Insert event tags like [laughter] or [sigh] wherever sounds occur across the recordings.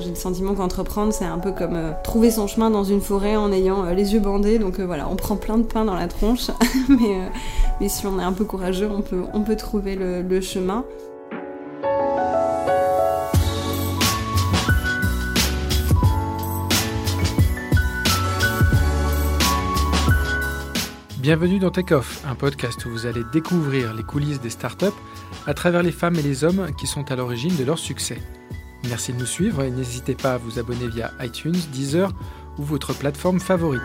J'ai le sentiment qu'entreprendre, c'est un peu comme euh, trouver son chemin dans une forêt en ayant euh, les yeux bandés. Donc euh, voilà, on prend plein de pain dans la tronche, [laughs] mais, mais si on est un peu courageux, on peut, on peut trouver le, le chemin. Bienvenue dans Take Off, un podcast où vous allez découvrir les coulisses des startups à travers les femmes et les hommes qui sont à l'origine de leur succès. Merci de nous suivre et n'hésitez pas à vous abonner via iTunes, Deezer ou votre plateforme favorite.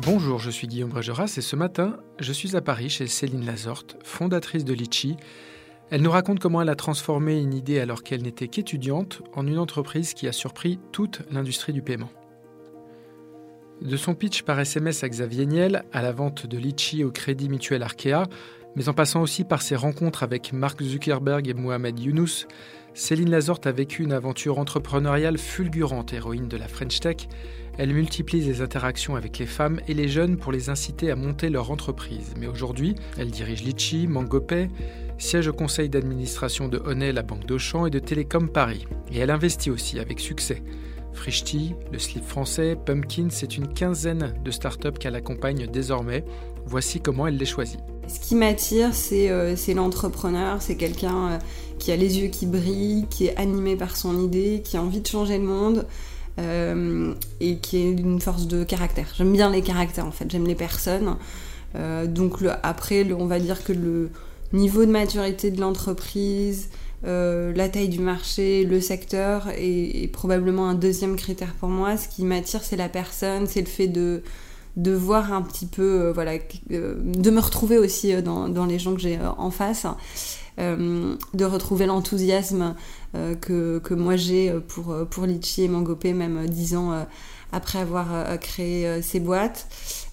Bonjour, je suis Guillaume Bregeras et ce matin, je suis à Paris chez Céline Lazorte, fondatrice de Litchi. Elle nous raconte comment elle a transformé une idée alors qu'elle n'était qu'étudiante en une entreprise qui a surpris toute l'industrie du paiement. De son pitch par SMS à Xavier Niel, à la vente de Litchi au Crédit Mutuel Arkea, mais en passant aussi par ses rencontres avec Mark Zuckerberg et Mohamed Younous, Céline Lazorte a vécu une aventure entrepreneuriale fulgurante, héroïne de la French Tech. Elle multiplie les interactions avec les femmes et les jeunes pour les inciter à monter leur entreprise. Mais aujourd'hui, elle dirige Litchi, MangoPay, siège au conseil d'administration de Honnet, la Banque d'Auchan et de Télécom Paris. Et elle investit aussi avec succès. Frishti, le slip français, Pumpkin, c'est une quinzaine de startups qu'elle accompagne désormais. Voici comment elle les choisit. Ce qui m'attire, c'est euh, l'entrepreneur, c'est quelqu'un euh, qui a les yeux qui brillent, qui est animé par son idée, qui a envie de changer le monde euh, et qui est une force de caractère. J'aime bien les caractères en fait, j'aime les personnes. Donc après, on va dire que le niveau de maturité de l'entreprise, la taille du marché, le secteur est probablement un deuxième critère pour moi. Ce qui m'attire, c'est la personne, c'est le fait de de voir un petit peu, euh, voilà, euh, de me retrouver aussi euh, dans, dans les gens que j'ai en face, de retrouver l'enthousiasme que, que moi j'ai pour, pour Litchi et Mangopé, même dix ans après avoir créé ces boîtes.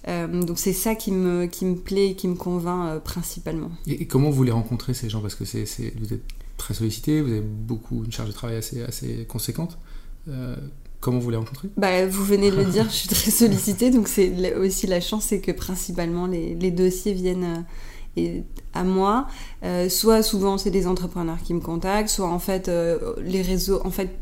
Donc c'est ça qui me, qui me plaît et qui me convainc principalement. Et, comment vous les rencontrez ces gens? Parce que c'est- vous êtes très sollicité, vous avez beaucoup une charge de travail assez, assez conséquente. Comment vous les rencontrez Bah, vous venez de le dire, je suis très sollicitée, donc c'est aussi la chance, c'est que principalement les, dossiers viennent euh, à moi. Euh, soit souvent c'est des entrepreneurs qui me contactent, soit en fait euh, les réseaux, en fait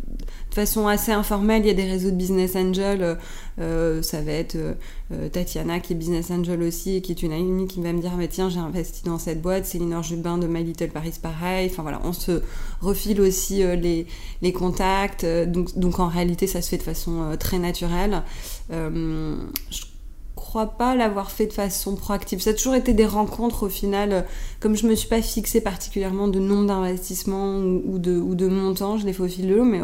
façon assez informelle, il y a des réseaux de business angel. euh, euh, ça va être euh, Tatiana qui est business angel aussi, et qui est une amie qui va me dire mais tiens j'ai investi dans cette boîte, Céline Jubin de My Little Paris pareil. Enfin voilà, on se refile aussi les les contacts. donc, donc en réalité, ça se fait de façon très naturelle. Je crois pas l'avoir fait de façon proactive. Ça a toujours été des rencontres au final. Comme je me suis pas fixé particulièrement de nombre d'investissements ou, de, ou de montants, je l'ai fait au fil de l'eau, mais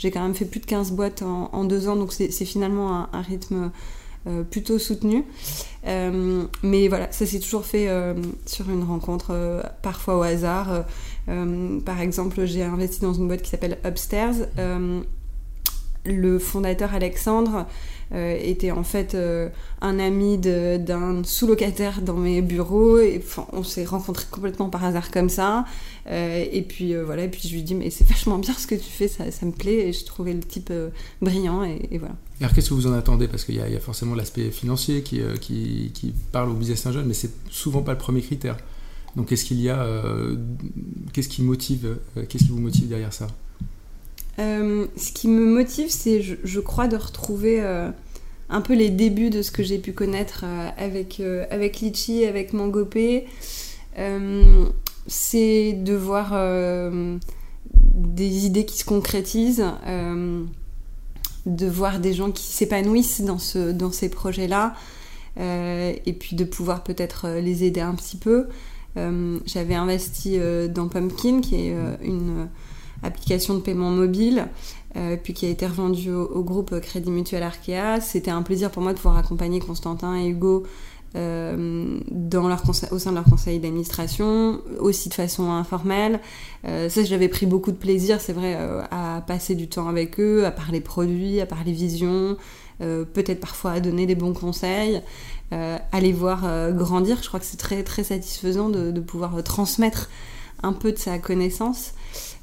j'ai quand même fait plus de 15 boîtes en, deux ans, donc c'est finalement un, rythme euh, plutôt soutenu. Euh, mais voilà, ça s'est toujours fait euh, sur une rencontre, parfois au hasard. Par exemple, j'ai investi dans une boîte qui s'appelle Upstairs. Le fondateur Alexandre euh, était en fait euh, un ami d'un sous-locataire dans mes bureaux. Et on s'est rencontrés complètement par hasard comme ça. Euh, et puis voilà et puis je lui dis mais c'est vachement bien ce que tu fais ça, me plaît. Et je trouvais le type brillant et, voilà. Alors qu'est-ce que vous en attendez? Parce qu'il y, a- forcément l'aspect financier qui, qui, parle au business angel, mais c'est souvent pas le premier critère. Donc qu'est-ce qu'il y a Qu'est-ce qui motive Qu'est-ce qui vous motive derrière ça? Euh, ce qui me motive, c'est, je, crois, de retrouver euh, un peu les débuts de ce que j'ai pu connaître euh, avec, avec Litchi, avec Mangopé. C'est de voir des idées qui se concrétisent, de voir des gens qui s'épanouissent dans, ce, dans ces projets-là, et puis de pouvoir peut-être les aider un petit peu. J'avais investi dans Pumpkin, qui est une application de paiement mobile. puis qui a été revendu au, groupe Crédit Mutuel Arkea. C'était un plaisir pour moi de pouvoir accompagner Constantin et Hugo dans leur au sein de leur conseil d'administration, aussi de façon informelle. ça, j'avais pris beaucoup de plaisir, c'est vrai, à passer du temps avec eux, à parler produits, à parler vision, peut-être parfois à donner des bons conseils. Euh, aller voir euh, grandir. Je crois que c'est très très satisfaisant de, pouvoir euh, transmettre un peu de sa connaissance.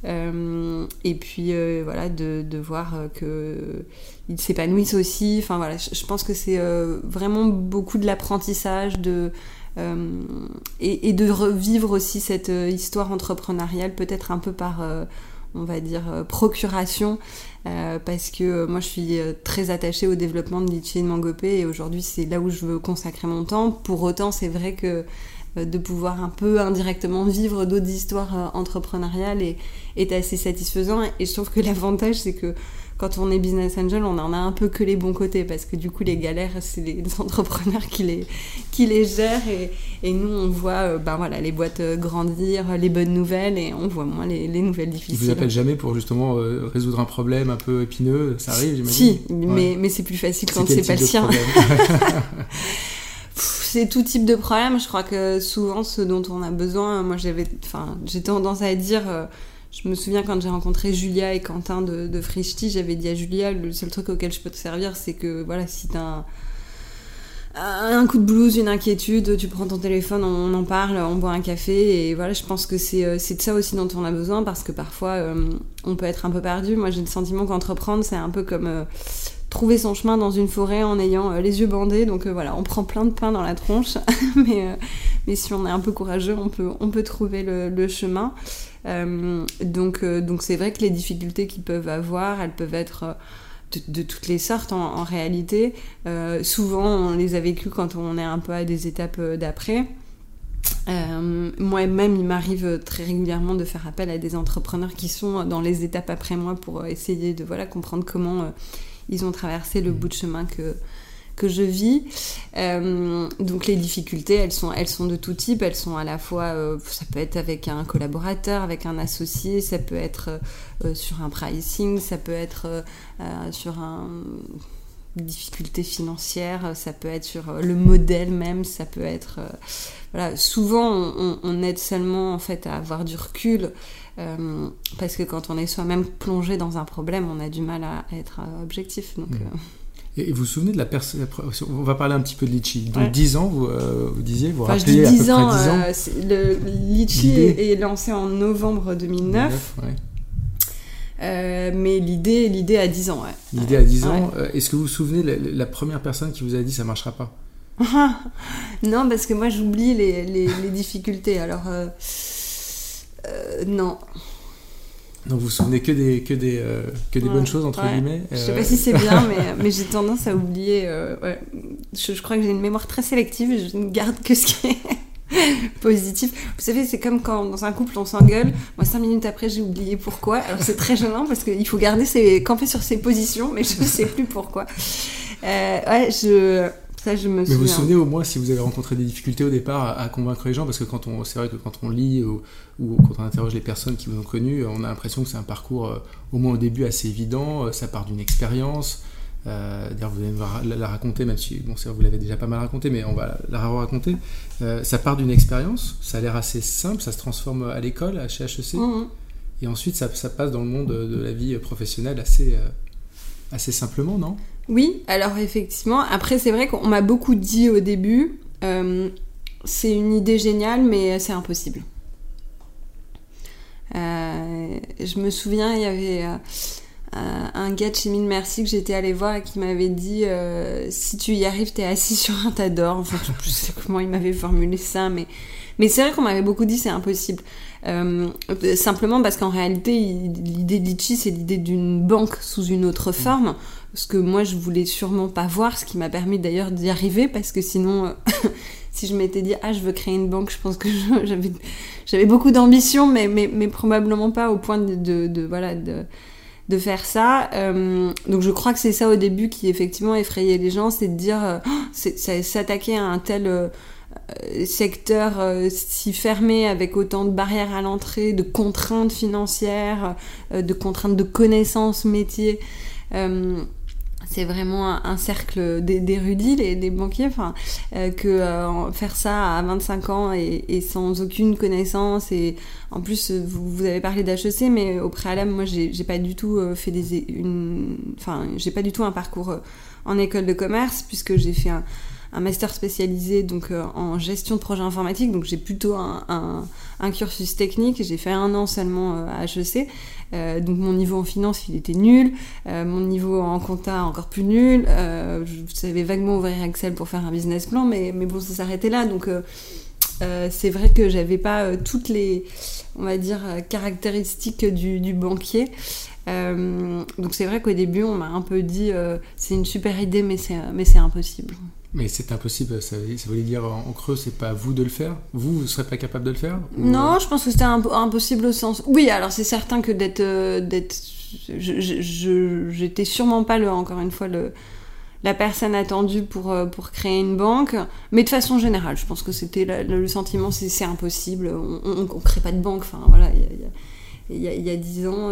Et puis voilà, de, voir qu'ils s'épanouissent aussi. Enfin voilà, je, pense que c'est vraiment beaucoup de l'apprentissage de, et, de revivre aussi cette histoire entrepreneuriale, peut-être un peu par on va dire, euh, procuration, euh, parce que euh, moi je suis très attachée au développement de Litchi et de Mangopé, et aujourd'hui c'est là où je veux consacrer mon temps. Pour autant, c'est vrai que de pouvoir un peu indirectement vivre d'autres histoires entrepreneuriales est, est assez satisfaisant, et je trouve que l'avantage c'est que quand on est business angel, on en a un peu que les bons côtés parce que du coup, les galères, c'est les [laughs] entrepreneurs qui les, qui les gèrent. Et, et nous, on voit ben voilà, les boîtes euh, grandir, les bonnes nouvelles et on voit moins les, les nouvelles difficiles. Ils vous appellent jamais pour justement euh, résoudre un problème un peu épineux Ça arrive, j'imagine? Si, mais, mais c'est plus facile quand c'est pas le sien. C'est tout type de problème. Je crois que souvent, ce dont on a besoin, moi j'avais, enfin, j'ai tendance à dire je me souviens quand j'ai rencontré Julia et Quentin de, de j'avais dit à Julia, le seul truc auquel je peux te servir, c'est que voilà, si t'as un, un coup de blues, une inquiétude, tu prends ton téléphone, on, en parle, on boit un café, et voilà, je pense que c'est euh, de ça aussi dont on a besoin, parce que parfois, euh, on peut être un peu perdu. Moi, j'ai le sentiment qu'entreprendre, c'est un peu comme... Euh, trouver son chemin dans une forêt en ayant les yeux bandés. Donc voilà, on prend plein de pain dans la tronche, [laughs] mais, mais si on est un peu courageux, on peut, trouver le, chemin. Euh, donc euh, c'est vrai que les difficultés qu'ils peuvent avoir, elles peuvent être euh, de, toutes les sortes en, réalité. souvent, on les a vécues quand on est un peu à des étapes d'après. Moi-même, il m'arrive très régulièrement de faire appel à des entrepreneurs qui sont dans les étapes après moi pour essayer de voilà, comprendre comment ils ont traversé le bout de chemin que, que je vis. Euh, donc les difficultés, elles sont, elles sont de tout type. Elles sont à la fois, euh, ça peut être avec un collaborateur, avec un associé, ça peut être euh, sur un pricing, ça peut être sur un difficulté financière, ça peut être sur le modèle même, ça peut être voilà. Souvent, on, aide seulement en fait à avoir du recul parce que quand on est soi-même plongé dans un problème, on a du mal à, être objectif. Donc, mmh. Et vous vous souvenez de la personne On va parler un petit peu de Litchi. Donc 10 ans, vous, euh, vous disiez, vous enfin, rappelez à peu près 10 ans. Euh, le Litchi est, lancé en novembre 2009. Euh, mais l'idée, l'idée a 10 ans, ouais. L'idée à 10 ans. Est-ce que vous vous souvenez la, la, première personne qui vous a dit ça marchera pas? [laughs] Non, parce que moi j'oublie les, les, les, difficultés. Alors, non. Donc vous vous souvenez que des, que des, euh, que des bonnes choses, entre guillemets Je sais pas si c'est bien, mais, [laughs] mais j'ai tendance à oublier. Euh, je, je, crois que j'ai une mémoire très sélective et je ne garde que ce qui est [laughs] positif. Vous savez, c'est comme quand dans un couple on s'engueule. Moi, cinq minutes après, j'ai oublié pourquoi. Alors c'est très gênant parce qu'il faut garder ses, camper sur ses positions, mais je ne sais plus pourquoi. Euh, ouais, je je me Mais vous vous souvenez au moins si vous avez rencontré des difficultés au départ à, convaincre les gens? Parce que quand on, c'est vrai que quand on lit ou, quand on interroge les personnes qui vous ont connu, on a l'impression que c'est un parcours, euh, au moins au début, assez évident. Euh, ça part d'une expérience. Euh, D'ailleurs, vous allez la, raconter, même si bon, vous l'avez déjà pas mal raconté, mais on va la, raconter. Euh, ça part d'une expérience, ça a l'air assez simple, ça se transforme à l'école, à chez HEC, mmh. et ensuite ça, ça, passe dans le monde de la vie professionnelle assez, assez simplement, non? Oui, alors effectivement, après c'est vrai qu'on m'a beaucoup dit au début, euh, c'est une idée géniale, mais c'est impossible. Euh, je me souviens, il y avait euh, un gars de chez Mine Merci que j'étais allée voir et qui m'avait dit si tu y arrives, t'es assis [laughs] sur un tas d'or. Enfin, je sais comment il m'avait formulé ça, mais, mais c'est vrai qu'on m'avait beaucoup dit c'est impossible. simplement parce qu'en réalité, l'idée de Litchi, c'est l'idée d'une banque sous une autre forme ce que moi je voulais sûrement pas voir, ce qui m'a permis d'ailleurs d'y arriver parce que sinon, euh, [laughs] si je m'étais dit ah je veux créer une banque, je pense que j'avais beaucoup d'ambition, mais, mais, probablement pas au point de, de, voilà de de faire ça. Euh, donc je crois que c'est ça au début qui effectivement effrayait les gens, c'est de dire euh, c'est s'attaquer à un tel secteur si fermé avec autant de barrières à l'entrée, de contraintes financières, de contraintes de connaissances métiers c'est vraiment un, cercle d'érudits, les, des banquiers, enfin, euh, que euh, faire ça à 25 ans et, sans aucune connaissance. Et en plus, vous, avez parlé d'HEC, mais au préalable, moi, j'ai pas du tout euh, fait des, une, enfin, j'ai pas du tout un parcours en école de commerce puisque j'ai fait un, master spécialisé donc en gestion de projets informatiques. Donc j'ai plutôt un, un, cursus technique. J'ai fait un an seulement à HEC. Euh, donc mon niveau en finance, il était nul. Euh, mon niveau en compta, encore plus nul. Euh, je savais vaguement ouvrir Excel pour faire un business plan, mais, mais bon, ça s'arrêtait là. Donc c'est vrai que j'avais pas toutes les, on va dire, caractéristiques du, du banquier. donc c'est vrai qu'au début, on m'a un peu dit c'est une super idée, mais c'est impossible. Mais c'est impossible, ça, voulait dire en creux, c'est pas à vous de le faire Vous, vous ne serez pas capable de le faire Non, euh je pense que c'était impossible au sens. Oui, alors c'est certain que d'être. Euh, J'étais sûrement pas, le, encore une fois, le, la personne attendue pour, euh, pour créer une banque, mais de façon générale, je pense que c'était le, sentiment, c'est impossible, on ne crée pas de banque, enfin voilà, il y a, y a, dix ans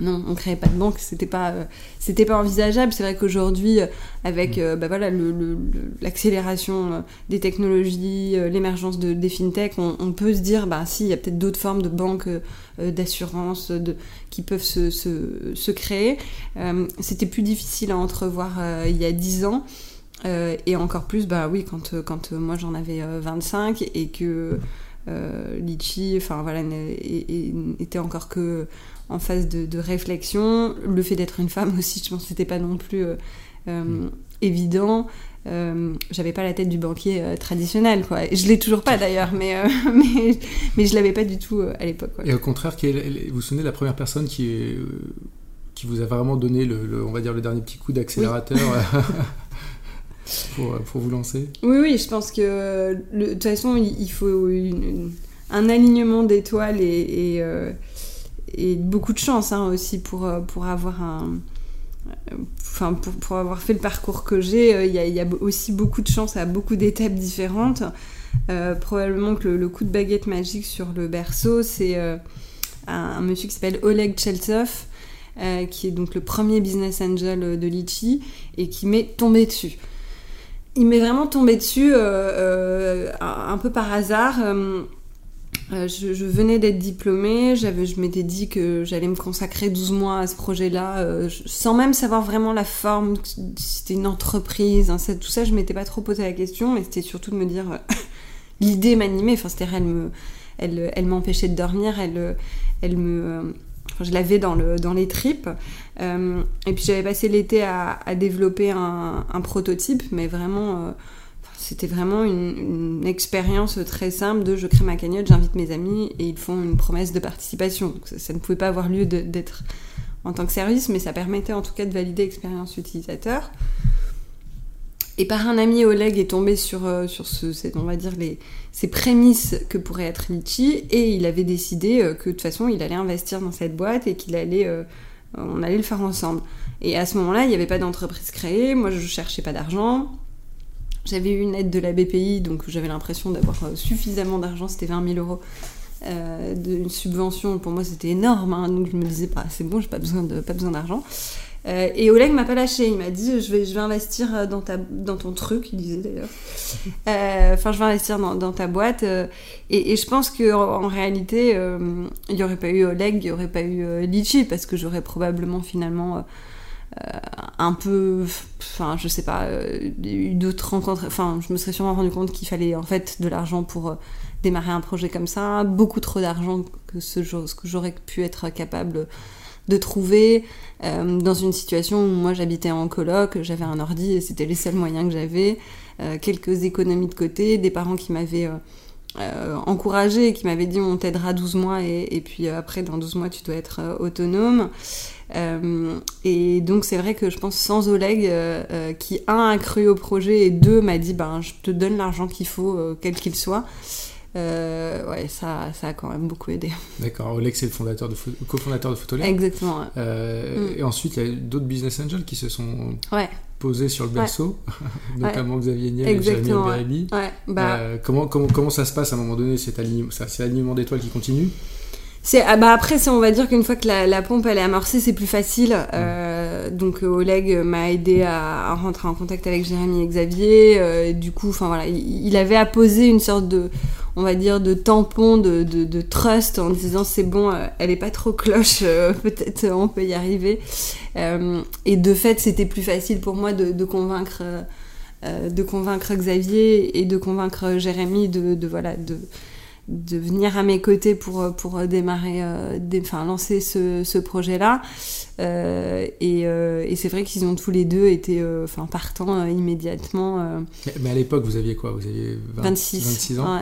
non, on créait pas de banque, c'était pas, euh, c'était pas envisageable. C'est vrai qu'aujourd'hui, euh, avec mm. euh, bah voilà, l'accélération des technologies, l'émergence de, des fintechs, on, peut se dire, bah si, il y a peut-être d'autres formes de banques, d'assurance, de, qui peuvent se, se, créer. c'était plus difficile à entrevoir il y a 10 ans. et encore plus, bah oui, quand, quand moi j'en avais 25 et que Litchi, enfin voilà, était encore que en phase de, réflexion. Le fait d'être une femme [laughs] aussi, je pense que c'était pas non plus euh, euh, mm. évident. Euh, j'avais pas la tête du banquier traditionnel, quoi. Je l'ai toujours pas d'ailleurs, mais, [laughs] mais, mais je l'avais pas du tout à l'époque. Et au contraire, vous vous souvenez de la première personne qui, qui vous a vraiment donné le, on va dire, le dernier petit coup d'accélérateur [laughs] pour, pour, vous lancer? Oui, oui, je pense que de toute façon, il, faut un alignement d'étoiles et, et et beaucoup de chance hein, aussi pour, euh, pour avoir un enfin pour, pour, avoir fait le parcours que j'ai euh, il y, a aussi beaucoup de chance à beaucoup d'étapes différentes. Euh, probablement que le, coup de baguette magique sur le berceau c'est un, monsieur qui s'appelle Oleg Cheltsov qui est donc le premier business angel de Litchi et qui m'est tombé dessus. Il m'est vraiment tombé dessus un peu par hasard euh, je, venais d'être diplômée, je m'étais dit que j'allais me consacrer 12 mois à ce projet-là, euh, sans même savoir vraiment la forme, c'était une entreprise, tout ça, je m'étais pas trop posé la question, mais c'était surtout de me dire, euh, [laughs] l'idée m'animait, enfin, cest elle me, elle, m'empêchait de dormir, elle, elle me, je l'avais dans, le, dans les tripes, et puis j'avais passé l'été à, développer un, prototype, mais vraiment c'était vraiment une, expérience très simple de je crée ma cagnotte, j'invite mes amis et ils font une promesse de participation. ça, ne pouvait pas avoir lieu d'être en tant que service, mais ça permettait en tout cas de valider l'expérience utilisateur. Et par un ami, Oleg est tombé sur, euh, sur ce, on va dire les, ces prémices que pourrait être Litchi et il avait décidé euh, que de toute façon il allait investir dans cette boîte et qu'il allait, euh, on allait le faire ensemble. Et à ce moment-là, il n'y avait pas d'entreprise créée, moi je cherchais pas d'argent, j'avais eu une aide de la BPI, donc j'avais l'impression d'avoir euh, suffisamment d'argent, c'était 20 000 euros. Euh, d'une subvention, pour moi c'était énorme, hein, donc je me disais, pas, c'est bon, j'ai pas besoin, de, pas besoin d'argent. Euh, et Oleg m'a pas lâché, il m'a dit je vais, je vais investir dans, ta, dans ton truc, il disait d'ailleurs. [laughs] Enfin, je vais investir dans, dans ta boîte. Et, je pense qu'en en, réalité, il n'y aurait pas eu Oleg, il n'y aurait pas eu Litchi, parce que j'aurais probablement finalement euh, un peu, enfin je sais pas, euh, eu d'autres rencontres, enfin je me serais sûrement rendu compte qu'il fallait en fait de l'argent pour euh, démarrer un projet comme ça, beaucoup trop d'argent que ce, que j'aurais pu être capable de trouver dans une situation où moi j'habitais en coloc, j'avais un ordi et c'était les seuls moyens que j'avais, quelques économies de côté, des parents qui m'avaient encouragé, qui m'avaient dit on t'aidera 12 mois et, et, puis après dans 12 mois tu dois être autonome. Euh, et donc c'est vrai que je pense sans Oleg, euh, euh, qui un a cru au projet et deux m'a dit ben je te donne l'argent qu'il faut, quel qu'il soit. Ouais, ça, ça a quand même beaucoup aidé. D'accord. Oleg, c'est le fondateur de cofondateur de Photolab. Exactement. Ouais. Mm. Et ensuite, il y a d'autres business angels qui se sont ouais. posés sur le berceau, [laughs] notamment Xavier Niel et Jérémy Bérébi. Bah... Comment, comment, comment ça se passe à un moment donné? Cet alignement, C'est l'alignement d'étoiles qui continue c'est ah bah après on va dire qu'une fois que la, pompe elle est amorcée c'est plus facile. Euh, donc Oleg m'a aidé à, rentrer en contact avec Jérémy et Xavier. Euh, du coup enfin voilà il, avait apposé une sorte de on va dire de tampon de, de, trust en disant c'est bon euh, elle est pas trop cloche [laughs] peut-être on peut y arriver. Et de fait c'était plus facile pour moi de, de convaincre de convaincre Xavier et de convaincre Jérémy de, de voilà de de venir à mes côtés pour, pour démarrer, euh, enfin lancer ce, ce projet-là. Euh, et, euh, et c'est vrai qu'ils ont tous les deux été enfin partants immédiatement. Mais, à l'époque, vous aviez quoi? Vous aviez 26, 26 ans?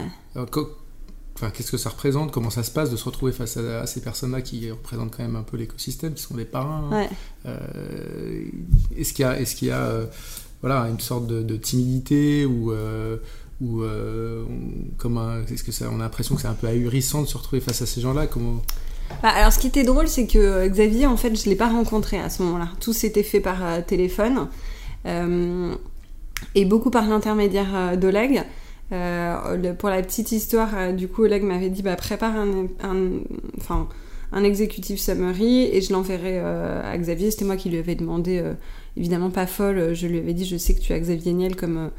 Enfin, qu'est-ce que ça représente? Comment ça se passe de se retrouver face à, ces personnes-là qui représentent quand même un peu l'écosystème, qui sont des parrains Est-ce qu'il y a, est-ce qu'il y a voilà, une sorte de, de timidité ou ou euh, on a l'impression que c'est un peu ahurissant de se retrouver face à ces gens-là bah, alors ce qui était drôle c'est que euh, Xavier en fait je l'ai pas rencontré à ce moment-là. Tout s'était fait par euh, téléphone. Et beaucoup par l'intermédiaire d'Oleg. Pour la petite histoire du coup Oleg m'avait dit bah prépare un, un exécutif summary et je l'enverrai à Xavier. C'était moi qui lui avais demandé évidemment pas folle. Je lui avais dit je sais que tu as Xavier Niel comme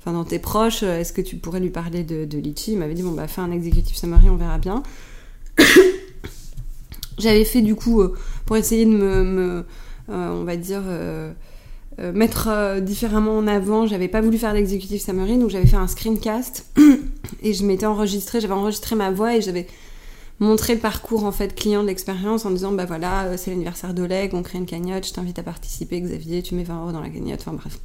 enfin dans tes proches, euh, est-ce que tu pourrais lui parler de, de Litchi Il m'avait dit bon bah fais un exécutif summary, on verra bien. [coughs] J'avais fait du coup euh, pour essayer de me, euh, on va dire mettre différemment en avant. J'avais pas voulu faire l'exécutif summary, donc j'avais fait un screencast [coughs] et je m'étais enregistré, j'avais enregistré ma voix et j'avais montré le parcours en fait client de l'expérience en disant bah voilà c'est l'anniversaire d'Oleg, on crée une cagnotte, je t'invite à participer Xavier, tu mets 20 euros dans la cagnotte, enfin bref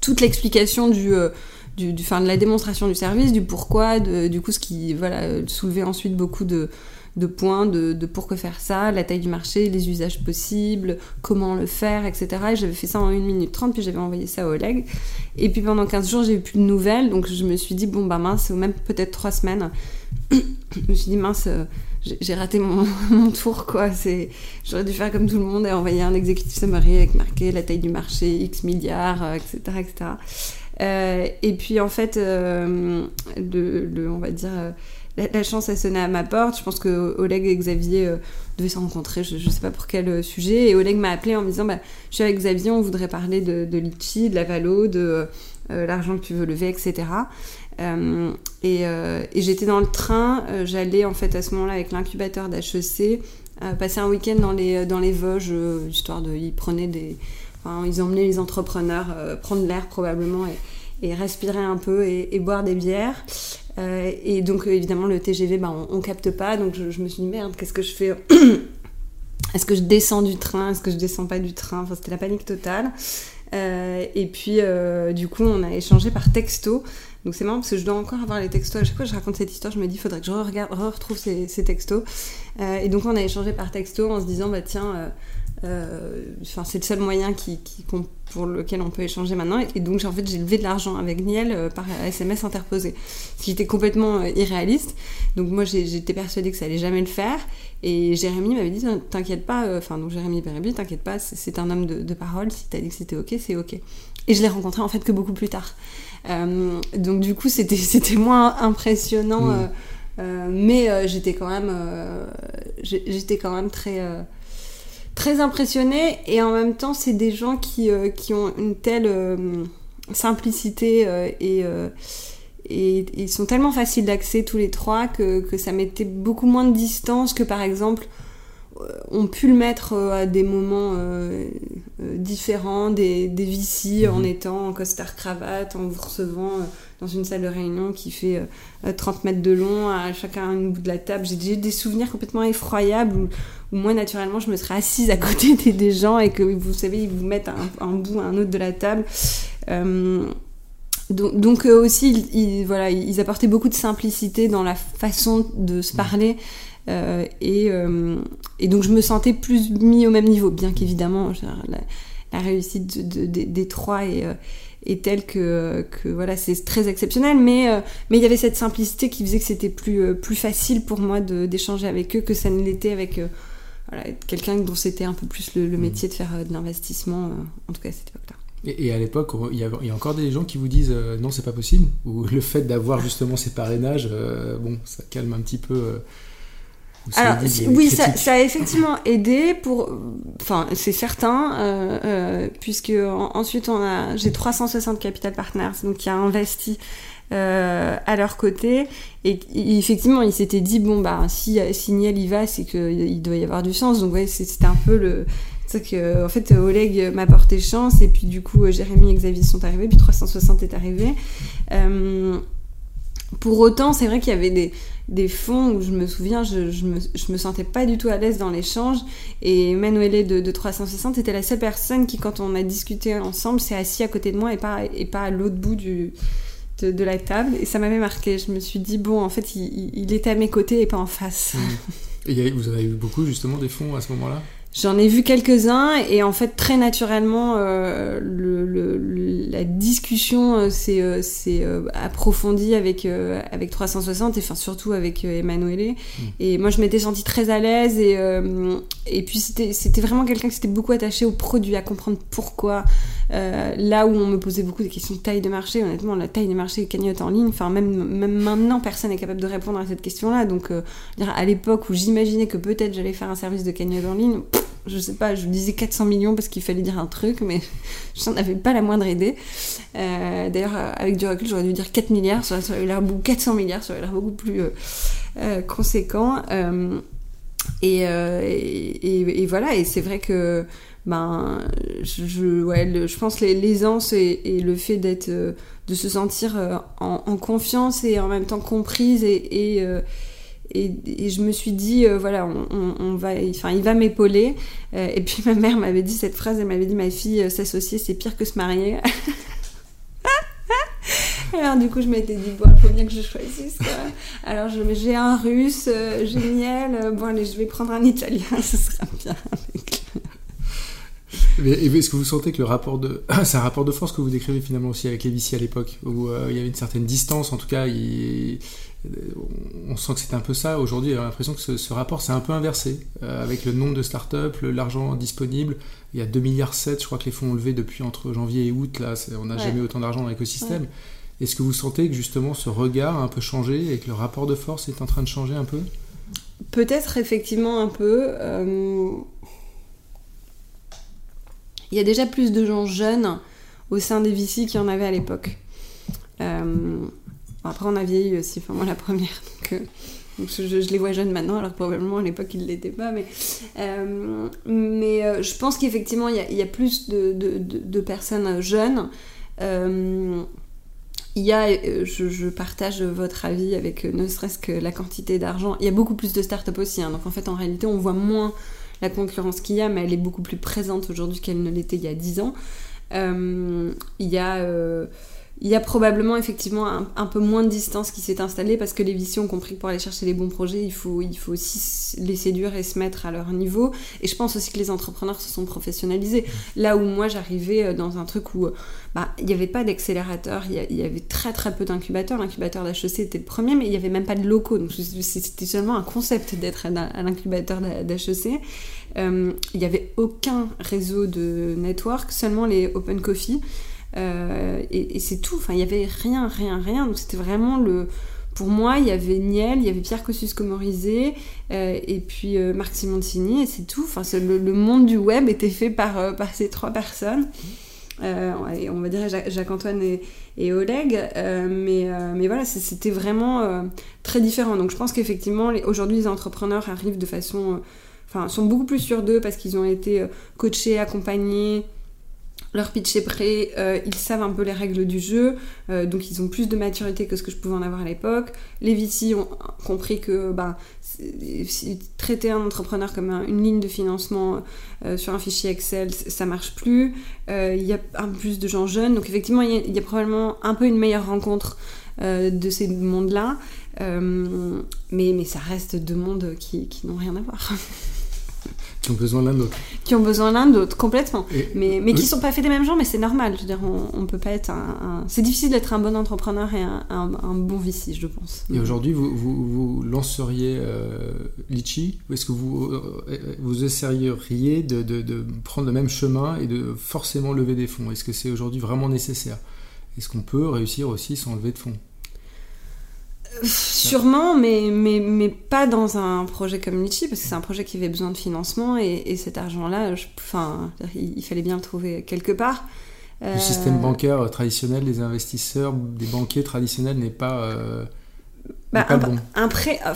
toute l'explication du, euh, du, fin, de la démonstration du service, du pourquoi, du coup ce qui voilà, soulevait ensuite beaucoup de, de points de, de, pourquoi faire ça, la taille du marché, les usages possibles, comment le faire, etc. Et j'avais fait ça en 1 minute 30, puis j'avais envoyé ça au Oleg. Et puis pendant 15 jours, j'ai eu plus de nouvelles, donc je me suis dit, bon bah mince, ou même peut-être 3 semaines, [coughs] je me suis dit, mince, euh, j'ai raté mon, [laughs] mon, tour, quoi. J'aurais dû faire comme tout le monde et envoyer un exécutif summary avec marqué la taille du marché, X milliards, etc. Euh, etc. Euh, et puis en fait, euh, le, on va dire, la, chance a sonné à ma porte. Je pense que Oleg et Xavier devaient se rencontrer, je ne sais pas pour quel sujet. Et Oleg m'a appelé en me disant bah, Je suis avec Xavier, on voudrait parler de, de Litchi, de la Valo, de l'argent que tu veux lever, etc. Euh, euh, et, j'étais dans le train, euh, j'allais en fait à ce moment-là avec l'incubateur d'HEC passer un week-end dans les, dans les Vosges, histoire de. Ils prenaient des. Ils emmenaient les entrepreneurs prendre l'air probablement et, respirer un peu et, boire des bières. et donc évidemment le TGV, bah, on, on, capte pas, donc je, me suis dit merde, qu'est-ce que je fais [coughs] Est-ce que je descends du train? Est-ce que je descends pas du train? Enfin, c'était la panique totale. et puis du coup, on a échangé par texto. Donc c'est marrant parce que je dois encore avoir les textos. À chaque fois que je raconte cette histoire, je me dis, faudrait que je re retrouve ces, textos. Euh, et donc on a échangé par texto en se disant, bah tiens, euh, euh, c'est le seul moyen qui, pour lequel on peut échanger maintenant. Et donc en fait, j'ai levé de l'argent avec Niel par SMS interposé, ce qui était complètement irréaliste. Donc moi, j'étais persuadée que ça allait jamais le faire. Et Jérémy m'avait dit, t'inquiète pas, enfin donc Jérémy Bérébi, t'inquiète pas, c'est un homme de, de parole. Si t'as dit que c'était ok, c'est ok. Et je l'ai rencontré en fait que beaucoup plus tard. Euh, donc du coup, c'était [laughs] c'était moins impressionnant, mm. euh, euh, mais j'étais quand même j'étais quand même très très impressionnée et en même temps, c'est des gens qui qui ont une telle simplicité et et ils sont tellement faciles d'accès tous les trois que, que ça mettait beaucoup moins de distance que par exemple ont pu le mettre à des moments euh, différents des, des en mhm. étant en costard cravate, en vous recevant euh, dans une salle de réunion qui fait 30 euh, mètres de long, à chacun un bout de la table. J'ai des souvenirs complètement effroyables où, moi, naturellement, je me serais assise à côté [laughs] des, gens et que, vous savez, ils vous mettent un, bout à un autre de la table. donc, donc aussi, ils, voilà, ils apportaient beaucoup de simplicité dans la façon de se parler. Euh, et, euh, et, donc je me sentais plus mis au même niveau, bien qu'évidemment la réussite des trois est, est telle que, que voilà, c'est très exceptionnel. Mais mais il y avait cette simplicité qui faisait que c'était plus plus facile pour moi d'échanger avec eux que ça ne l'était avec voilà, quelqu'un dont c'était un peu plus le, mmh. métier de faire de l'investissement, en tout cas à cette époque-là. Et, à l'époque, il y, a, encore des gens qui vous disent euh, non, c'est pas possible Ou le fait d'avoir justement ces parrainages, euh, bon, ça calme un petit peu. Euh, Alors, oui, ça, ça, a effectivement aidé pour. Enfin, c'est certain, puisque ensuite, on a, j'ai 360 capital partners, donc qui a investi à leur côté. Et, effectivement, ils s'étaient dit bon, bah, si, si Niel y va, c'est qu'il doit y avoir du sens. Donc, ouais, c'était un peu le c'est que en fait Oleg m'a porté chance et puis du coup Jérémy et Xavier sont arrivés puis 360 est arrivé euh, pour autant c'est vrai qu'il y avait des, des fonds où je me souviens je, je, me, je me sentais pas du tout à l'aise dans l'échange. Et Manuele de, de 360 était la seule personne qui quand on a discuté ensemble s'est assis à côté de moi et pas, et pas à l'autre bout du, de, la table. Et ça m'avait marqué. Je me suis dit bon en fait il, il était à mes côtés et pas en face. Mmh. et vous avez eu beaucoup justement des fonds à ce moment là J'en ai vu quelques-uns et en fait très naturellement euh, le, la discussion euh, s'est euh, approfondie avec avec 360 et enfin surtout avec Emanuele mm. et moi je m'étais sentie très à l'aise et et puis c'était c'était vraiment quelqu'un qui s'était beaucoup attaché au produit à comprendre pourquoi là où on me posait beaucoup des questions de taille de marché. Honnêtement la taille des marchés cagnotte en ligne. Enfin même même maintenant personne n'est capable de répondre à cette question là donc à l'époque où j'imaginais que peut-être j'allais faire un service de cagnotte en ligne je sais pas, je disais 400 millions parce qu'il fallait dire un truc, mais [laughs] je n'en avais pas la moindre idée. Euh, d'ailleurs, avec du recul, j'aurais dû dire 4 milliards, ça aurait l'air 400 milliards, ça aurait l'air beaucoup plus euh, euh, conséquent. Et, voilà, et c'est vrai que ben, je, ouais, je pense l'aisance et, et, le fait d'être, de se sentir en, en, confiance et en même temps comprise et et, je me suis dit, euh, voilà, on, va, enfin, il va m'épauler. Euh, et puis [laughs] ma mère m'avait dit cette phrase, elle m'avait dit, ma fille, euh, s'associer, c'est pire que se marier. [laughs] Alors du coup, je m'étais dit, bon, il faut bien que je choisisse. Alors j'ai un russe, génial, bon allez, je vais prendre un italien, [laughs] ce sera bien. [laughs] Est-ce que vous sentez que le rapport de... [clears throat] C'est un rapport de force que vous décrivez finalement aussi avec les VC à l'époque, où il y avait une certaine distance, en tout cas, il on sent que c'est un peu ça. Aujourd'hui, a l'impression que ce, rapport s'est un peu inversé euh, avec le nombre de startups, l'argent disponible. Il y a 2 milliards 7, je crois que les fonds ont levé depuis entre janvier et août. Là, on n'a jamais autant d'argent dans l'écosystème. Est-ce que vous sentez que justement ce regard a un peu changé et que le rapport de force est en train de changer un peu? Peut-être effectivement un peu. Euh, il y a déjà plus de gens jeunes au sein des VC qu'il y en avait à l'époque. Euh, après, on a vieilli aussi, enfin, moi la première, [laughs] donc, euh, je, les vois jeunes maintenant, alors probablement à l'époque ils ne l'étaient pas. Mais, euh, je pense qu'effectivement, il y, a plus de, personnes jeunes. il y a, je, je, partage votre avis avec ne serait-ce que la quantité d'argent. Il y a beaucoup plus de startups aussi, hein, donc en fait, en réalité, on voit moins la concurrence qu'il y a, mais elle est beaucoup plus présente aujourd'hui qu'elle ne l'était il y a 10 ans. il y a il y a probablement effectivement un, peu moins de distance qui s'est installée parce que les VC ont compris que pour aller chercher les bons projets, il faut, il faut aussi les séduire et se mettre à leur niveau. Et je pense aussi que les entrepreneurs se sont professionnalisés. Là où moi j'arrivais euh, dans un truc où bah, il n'y avait pas d'accélérateur, il y avait très très peu d'incubateurs. L'incubateur d'HEC était le premier, mais il n'y avait même pas de locaux. Donc c'était seulement un concept d'être à l'incubateur d'HEC. Euh, il n'y avait aucun réseau de network, seulement les Open Coffee. Euh, et, c'est tout. Enfin, il y avait rien, rien, rien. Donc c'était vraiment le. Pour moi, il y avait Niel, il y avait Pierre Kosciusko-Morizet, euh, et puis euh, Marc Simoncini, et c'est tout. Enfin, le, monde du web était fait par, par ces trois personnes. on va dire Jacques-Antoine et, et, Oleg, mais, mais voilà, c'était vraiment très différent. Donc je pense qu'effectivement, aujourd'hui, les entrepreneurs arrivent de façon. Enfin, sont beaucoup plus sûrs d'eux parce qu'ils ont été coachés, accompagnés, leur pitch est prêt, euh, ils savent un peu les règles du jeu, euh, donc ils ont plus de maturité que ce que je pouvais en avoir à l'époque. Les VC ont compris que ben, traiter un entrepreneur comme une ligne de financement euh, sur un fichier Excel, ça marche plus. Il y a un peu plus de gens jeunes, donc effectivement il y, a probablement un peu une meilleure rencontre de ces mondes-là, mais, mais ça reste deux mondes qui, qui n'ont rien à voir. [laughs] qui ont besoin l'un de l'autre. Qui ont besoin l'un de l'autre, complètement. mais mais qui sont pas faits des mêmes gens, mais c'est normal. Je veux dire, on, on peut pas être un. C'est difficile d'être un bon entrepreneur et un, un, bon VC, je pense. Et aujourd'hui, vous, vous, vous, lanceriez euh, Litchi Ou est-ce que vous, euh, vous essayeriez de, de, de, prendre le même chemin et de forcément lever des fonds? Est-ce que c'est aujourd'hui vraiment nécessaire? Est-ce qu'on peut réussir aussi sans lever de fonds? Sûrement, mais, mais, mais pas dans un projet comme Litchi, parce que c'est un projet qui avait besoin de financement, et, et cet argent-là, enfin, il, fallait bien le trouver quelque part. Le système euh, bancaire traditionnel des investisseurs, des banquiers traditionnels n'est pas, euh, bah, pas un, bon. Un prêt, euh,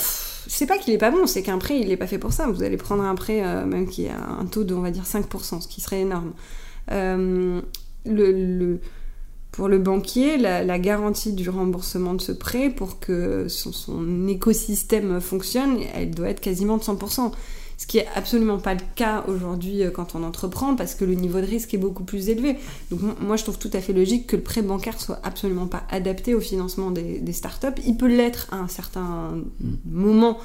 c'est pas qu'il est pas bon, c'est qu'un prêt, il n'est pas fait pour ça. Vous allez prendre un prêt, même qui a un taux de, on va dire, 5%, ce qui serait énorme. le, le pour le banquier, la, garantie du remboursement de ce prêt, pour que son, écosystème fonctionne, elle doit être quasiment de 100%. Ce qui est absolument pas le cas aujourd'hui euh, quand on entreprend, parce que le niveau de risque est beaucoup plus élevé. Donc moi, je trouve tout à fait logique que le prêt bancaire soit absolument pas adapté au financement des, des startups. Il peut l'être à un certain moment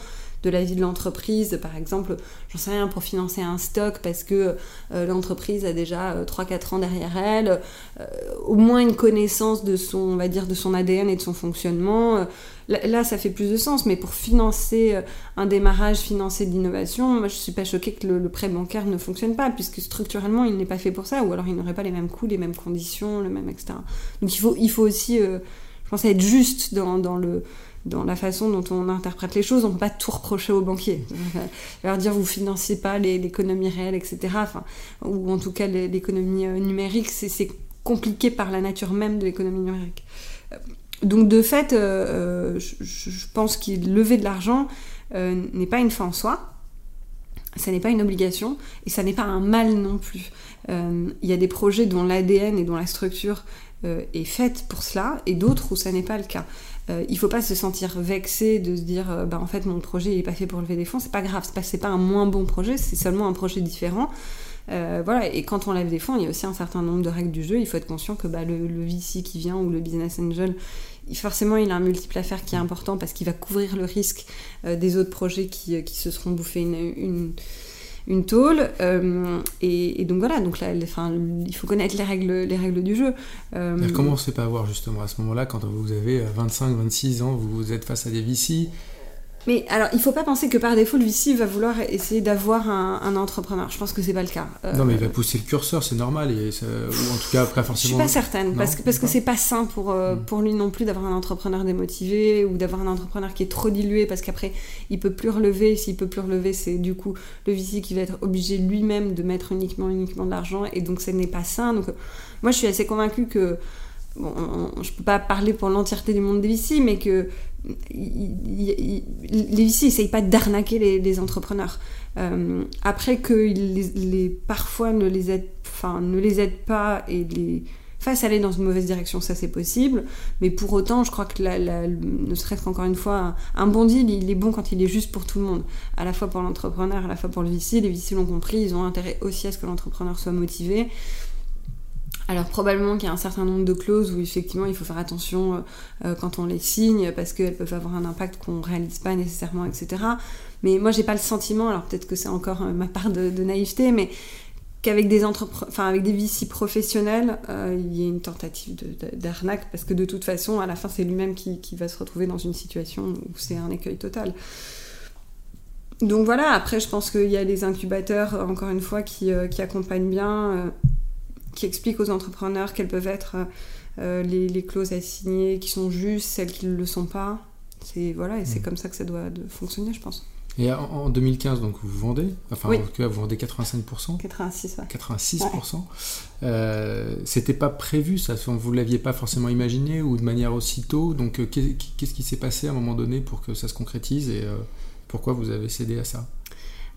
de la vie de l'entreprise, par exemple, j'en sais rien, pour financer un stock parce que euh, l'entreprise a déjà 3-4 euh, ans derrière elle, euh, au moins une connaissance de son, on va dire, de son ADN et de son fonctionnement. Là, ça fait plus de sens, mais pour financer un démarrage, financer de l'innovation, moi je suis pas choquée que le, prêt bancaire ne fonctionne pas, puisque structurellement il n'est pas fait pour ça, ou alors il n'aurait pas les mêmes coûts, les mêmes conditions, le même, etc. Donc il faut, aussi, je pense, être juste dans le dans la façon dont on interprète les choses, on ne peut pas tout reprocher aux banquiers. [laughs] Leur dire vous financez pas l'économie réelle, etc. Enfin, ou en tout cas l'économie euh, numérique, c'est compliqué par la nature même de l'économie numérique. Euh, donc de fait, euh, je, pense qu'il lever de l'argent n'est pas une fin en soi. Ça n'est pas une obligation et ça n'est pas un mal non plus. Il y a des projets dont l'ADN et dont la structure est faite pour cela et d'autres où ça n'est pas le cas. Euh, il faut pas se sentir vexé de se dire euh, bah en fait mon projet il est pas fait pour lever des fonds. C'est pas grave. C'est pas, pas un moins bon projet. C'est seulement un projet différent. Euh, voilà. Et quand on lève des fonds il y a aussi un certain nombre de règles du jeu. Il faut être conscient que bah, le, VC qui vient ou le business angel forcément il a un multiple à faire qui est important parce qu'il va couvrir le risque des autres projets qui, se seront bouffés une tôle. Euh, et, donc voilà, donc là, il faut connaître les règles, les règles du jeu. Euh, comment on ne sait pas avoir justement à ce moment-là, quand vous avez 25, 26 ans, vous êtes face à des VC mais alors, il faut pas penser que par défaut, le VC va vouloir essayer d'avoir un, entrepreneur. Je pense que c'est pas le cas. Euh, non, mais il va pousser le curseur, c'est normal. Et ou en tout cas, pas forcément. Je suis pas certaine, parce que parce que c'est pas sain pour euh, hmm. pour lui non plus d'avoir un entrepreneur démotivé ou d'avoir un entrepreneur qui est trop dilué, parce qu'après, il peut plus relever. S'il peut plus relever, c'est du coup le VC qui va être obligé lui-même de mettre uniquement uniquement de l'argent, et donc ce n'est pas sain. Donc, moi, je suis assez convaincue que bon, je peux pas parler pour l'entièreté du monde des VC, mais que les VC n'essayent pas d'arnaquer les, entrepreneurs. Euh, après que les, parfois ne les aident, enfin, ne les aident pas et les fassent aller dans une mauvaise direction, ça c'est possible. Mais pour autant, je crois que ne serait-ce qu'encore une fois, un, bon deal, il est bon quand il est juste pour tout le monde. À la fois pour l'entrepreneur, à la fois pour le VC. Les VC l'ont compris, ils ont intérêt aussi à ce que l'entrepreneur soit motivé. Alors probablement qu'il y a un certain nombre de clauses où effectivement il faut faire attention euh, euh, quand on les signe parce qu'elles peuvent avoir un impact qu'on réalise pas nécessairement, etc. Mais moi j'ai pas le sentiment, alors peut-être que c'est encore euh, ma part de, naïveté, mais qu'avec des enfin avec des professionnels, il y ait une tentative d'arnaque parce que de toute façon à la fin c'est lui-même qui, va se retrouver dans une situation où c'est un écueil total. Donc voilà, après je pense qu'il y a les incubateurs, encore une fois, qui accompagnent bien qui explique aux entrepreneurs quelles peuvent être euh, les, clauses à signer, qui sont justes, celles qui ne le sont pas. C'est voilà, et c'est mm. comme ça que ça doit fonctionner, je pense. Et en 2015, donc vous vendez, enfin en tout cas vous vendez 85%. 86, ouais. 86%. Euh, c'était pas prévu, ça, vous l'aviez pas forcément imaginé ou de manière aussi tôt. Donc euh, qu'est-ce qui s'est passé à un moment donné pour que ça se concrétise et pourquoi vous avez cédé à ça?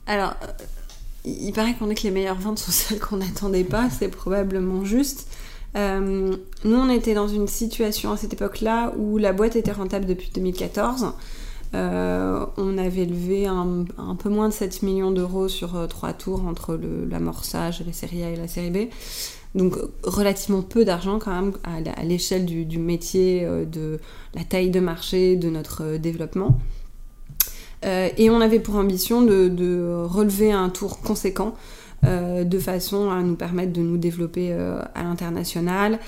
Alors il paraît qu'on est que les meilleures ventes sont celles qu'on n'attendait pas, c'est probablement juste. Euh, nous, on était dans une situation à cette époque-là où la boîte était rentable depuis 2014. Euh, on avait levé un, peu moins de 7 millions d'euros sur euh, trois tours entre l'amorçage, la série A et la série B. Donc relativement peu d'argent quand même à l'échelle du, métier, de la taille de marché, de notre développement. Et on avait pour ambition de, relever un tour conséquent de façon à nous permettre de nous développer à l'international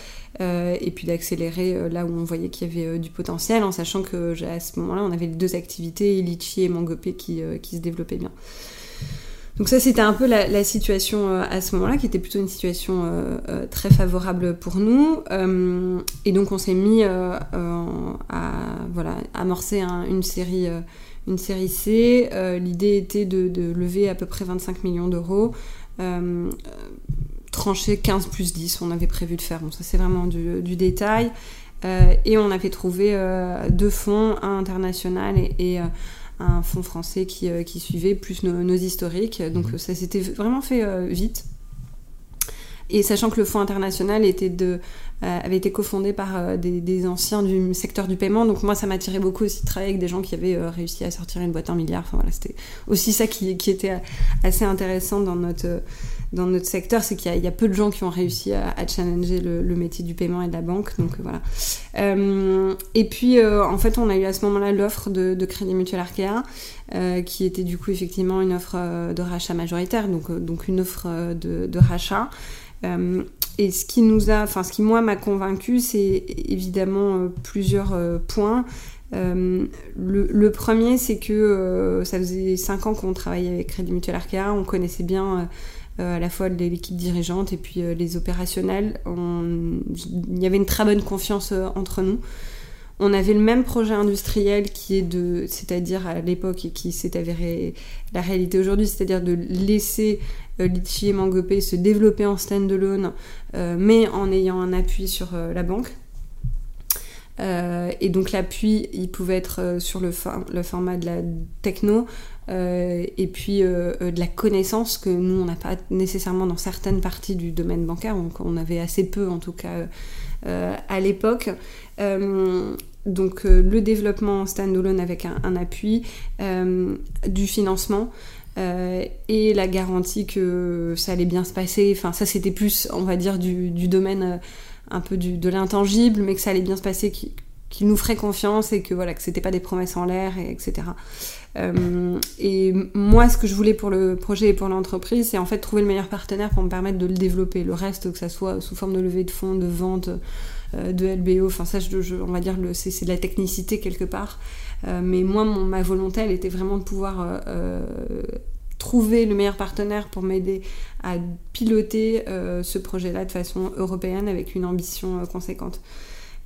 et puis d'accélérer là où on voyait qu'il y avait du potentiel en sachant que à ce moment-là on avait les deux activités, Litchi et Mangopé qui, se développaient bien. Donc ça, c'était un peu la, situation euh, à ce moment-là, qui était plutôt une situation euh, euh, très favorable pour nous. et donc on s'est mis à voilà, amorcer une, série, une série C. L'idée était de, lever à peu près 25 millions d'euros. trancher 15 plus 10, on avait prévu de faire. Bon, ça c'est vraiment du, détail. et on avait trouvé deux fonds, un international et, et un fonds français qui, euh, qui suivait, plus nos, historiques. Donc mhm. ça s'était vraiment fait euh, vite. Et sachant que le fonds international euh, avait été cofondé par des, anciens du secteur du paiement, donc moi ça m'attirait beaucoup aussi de travailler avec des gens qui avaient réussi à sortir une boîte en milliard. Enfin voilà, c'était aussi ça qui, était assez intéressant dans notre dans notre secteur, c'est qu'il y, a peu de gens qui ont réussi à, challenger le, métier du paiement et de la banque. Donc voilà. Euh, et puis euh, en fait, on a eu à ce moment-là l'offre de, Crédit Mutuel Arkea, euh, qui était du coup effectivement une offre de rachat majoritaire, donc, donc une offre de, rachat. Et ce qui nous a, enfin ce qui moi m'a convaincu, c'est évidemment plusieurs points. le, premier, c'est que ça faisait 5 ans qu'on travaillait avec Crédit Mutuel Arkea, on connaissait bien euh, à la fois l'équipe dirigeante et puis euh, les opérationnels. Il y avait une très bonne confiance euh, entre nous. On avait le même projet industriel qui est de, c'est-à-dire à, l'époque et qui s'est avéré la réalité aujourd'hui, c'est-à-dire de laisser Litchi et Mangopé se développer en stand-alone, mais en ayant un appui sur la banque. et donc l'appui, il pouvait être sur le, le, format de la techno, euh, et puis euh, euh, de la connaissance que nous, on n'a pas nécessairement dans certaines parties du domaine bancaire, donc on avait assez peu en tout cas à l'époque. Donc le développement standalone avec un, appui, du financement. et la garantie que ça allait bien se passer. Enfin, ça c'était plus, on va dire, du, domaine un peu de l'intangible, mais que ça allait bien se passer, qu'il nous ferait confiance et que voilà, que c'était pas des promesses en l'air, et, etc. Euh, et moi, ce que je voulais pour le projet et pour l'entreprise, c'est en fait trouver le meilleur partenaire pour me permettre de le développer. Le reste, que ça soit sous forme de levée de fonds, de vente, euh, de LBO, enfin ça, je, on va dire, c'est de la technicité quelque part. Euh, mais moi, mon, ma volonté, elle était vraiment de pouvoir trouver le meilleur partenaire pour m'aider à piloter ce projet-là de façon européenne avec une ambition conséquente.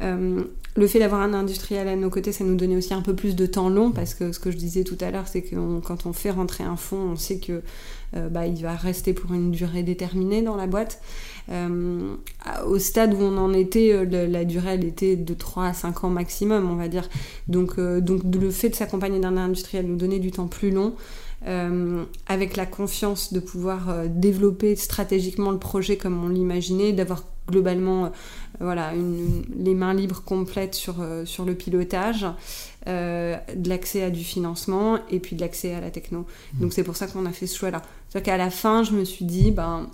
Euh, le fait d'avoir un industriel à nos côtés, ça nous donnait aussi un peu plus de temps long parce que ce que je disais tout à l'heure, c'est que quand on fait rentrer un fonds, on sait que euh, bah, il va rester pour une durée déterminée dans la boîte. Euh, au stade où on en était, la durée elle était de 3 à 5 ans maximum, on va dire. Donc, donc le fait de s'accompagner d'un industriel nous donnait du temps plus long. avec la confiance de pouvoir développer stratégiquement le projet comme on l'imaginait, d'avoir globalement euh, voilà, les mains libres complètes sur, euh, sur le pilotage, euh, de l'accès à du financement et puis de l'accès à la techno. Mmh. Donc c'est pour ça qu'on a fait ce choix-là. C'est-à-dire qu'à la fin, je me suis dit, ben,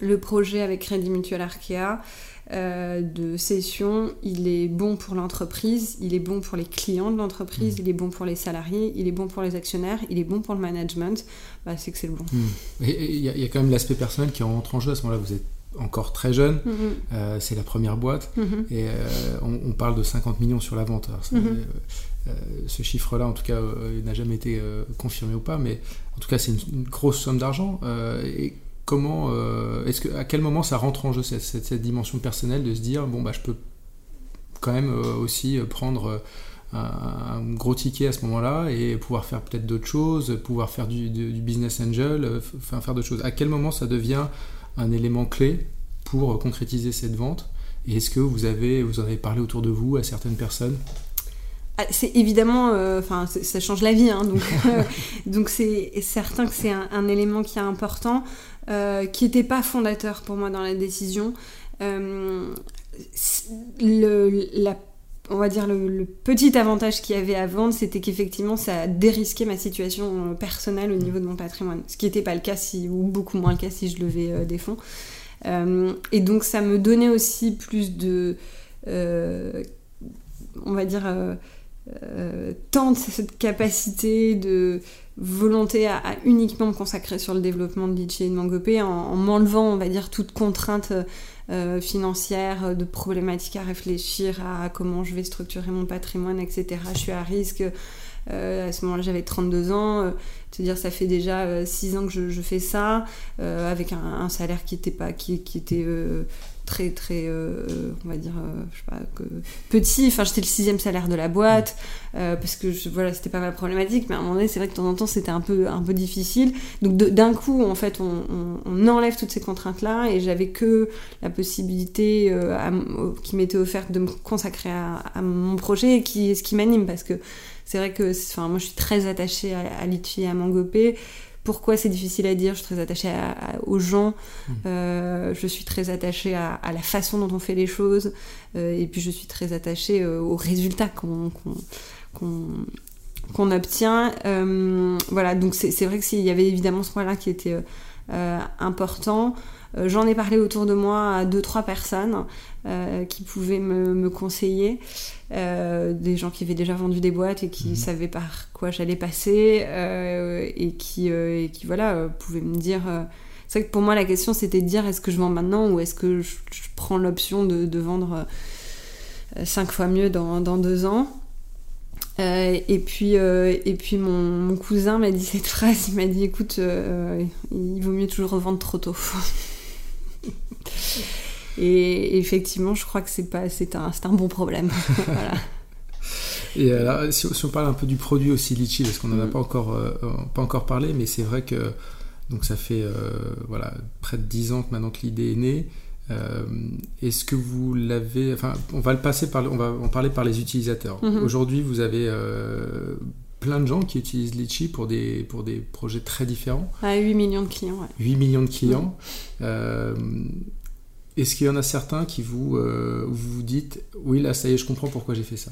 le projet avec Crédit Mutuel Arkea de session, il est bon pour l'entreprise, il est bon pour les clients de l'entreprise, mmh. il est bon pour les salariés, il est bon pour les actionnaires, il est bon pour le management. Bah, c'est que c'est le bon. Mmh. Et il y, y, a quand même l'aspect personnel qui rentre en jeu à ce moment-là. Vous êtes encore très jeune, mhm. euh, c'est la première boîte, mhm. et euh, on, parle de 50 millions sur la vente. Euh, ce chiffre-là, en tout cas, n'a jamais été confirmé ou pas, mais en tout cas, c'est une, grosse somme d'argent. et comment, est-ce que, à quel moment ça rentre en jeu cette, dimension personnelle de se dire, bon, bah, je peux quand même aussi prendre un, gros ticket à ce moment-là et pouvoir faire peut-être d'autres choses, pouvoir faire du, business angel, faire d'autres choses. À quel moment ça devient un élément clé pour concrétiser cette vente? Et est-ce que vous avez, vous en avez parlé autour de vous à certaines personnes? C'est évidemment, euh, enfin, ça change la vie, hein, donc [laughs] euh, donc c'est certain que c'est un, élément qui est important, euh, qui n'était pas fondateur pour moi dans la décision. le, la on va dire le, petit avantage qu'il y avait à vendre, c'était qu'effectivement ça dérisquait ma situation personnelle au niveau de mon patrimoine. Ce qui n'était pas le cas si, ou beaucoup moins le cas si je levais des fonds. Et donc ça me donnait aussi plus de, on va dire, tant cette capacité de volonté à, uniquement me consacrer sur le développement de Litchi et de Mangopé en, m'enlevant, on va dire, toute contrainte financière, de problématiques à réfléchir à comment je vais structurer mon patrimoine, etc. Je suis à risque. à ce moment-là, j'avais 32 ans. cest dire ça fait déjà 6 ans que je, fais ça, avec un, salaire qui était pas, qui était très très euh, on va dire euh, je sais pas que petit. Enfin j'étais le sixième salaire de la boîte euh, parce que voilà c'était pas ma problématique mais à un moment donné c'est vrai que de temps en temps c'était un peu un peu difficile. Donc d'un coup en fait on, on, enlève toutes ces contraintes là et j'avais que la possibilité qui m'était offerte de me consacrer à, mon projet et qui ce qui m'anime parce que c'est vrai que enfin moi je suis très attachée à, à et à Mangopé pourquoi c'est difficile à dire Je suis très attachée aux gens, mmh. euh, je suis très attachée à, la façon dont on fait les choses, euh, et puis je suis très attachée euh, aux résultats qu'on obtient. voilà, donc c'est vrai que s'il y avait évidemment ce point-là qui était important. J'en ai parlé autour de moi à deux trois personnes qui pouvaient me conseiller. Euh, des gens qui avaient déjà vendu des boîtes et qui mhm. savaient par quoi j'allais passer euh, et, qui, euh, et qui voilà pouvaient me dire c'est vrai que pour moi la question c'était de dire est-ce que je vends maintenant ou est-ce que je, prends l'option de, de, vendre cinq fois mieux dans, dans deux ans? Et puis, et puis mon, mon cousin m'a dit [laughs] cette phrase, il m'a dit écoute, il vaut mieux toujours revendre trop tôt. [laughs] Et effectivement, je crois que c'est pas, c'est un, un, bon problème. [laughs] voilà. Et alors, si, on parle un peu du produit aussi Litchi, parce qu'on n'en a mm. pas encore, euh, pas encore parlé, mais c'est vrai que donc ça fait euh, voilà près de 10 ans que maintenant que l'idée est née. Euh, est-ce que vous l'avez Enfin, on va le passer par, on va en parler par les utilisateurs. Mm-hmm. Aujourd'hui, vous avez plein de gens qui utilisent Litchi pour des, pour des projets très différents. Ah, 8 millions de clients. Ouais. 8 millions de clients. Mm. Est-ce qu'il y en a certains qui vous, euh, vous dites oui là ça y est je comprends pourquoi j'ai fait ça?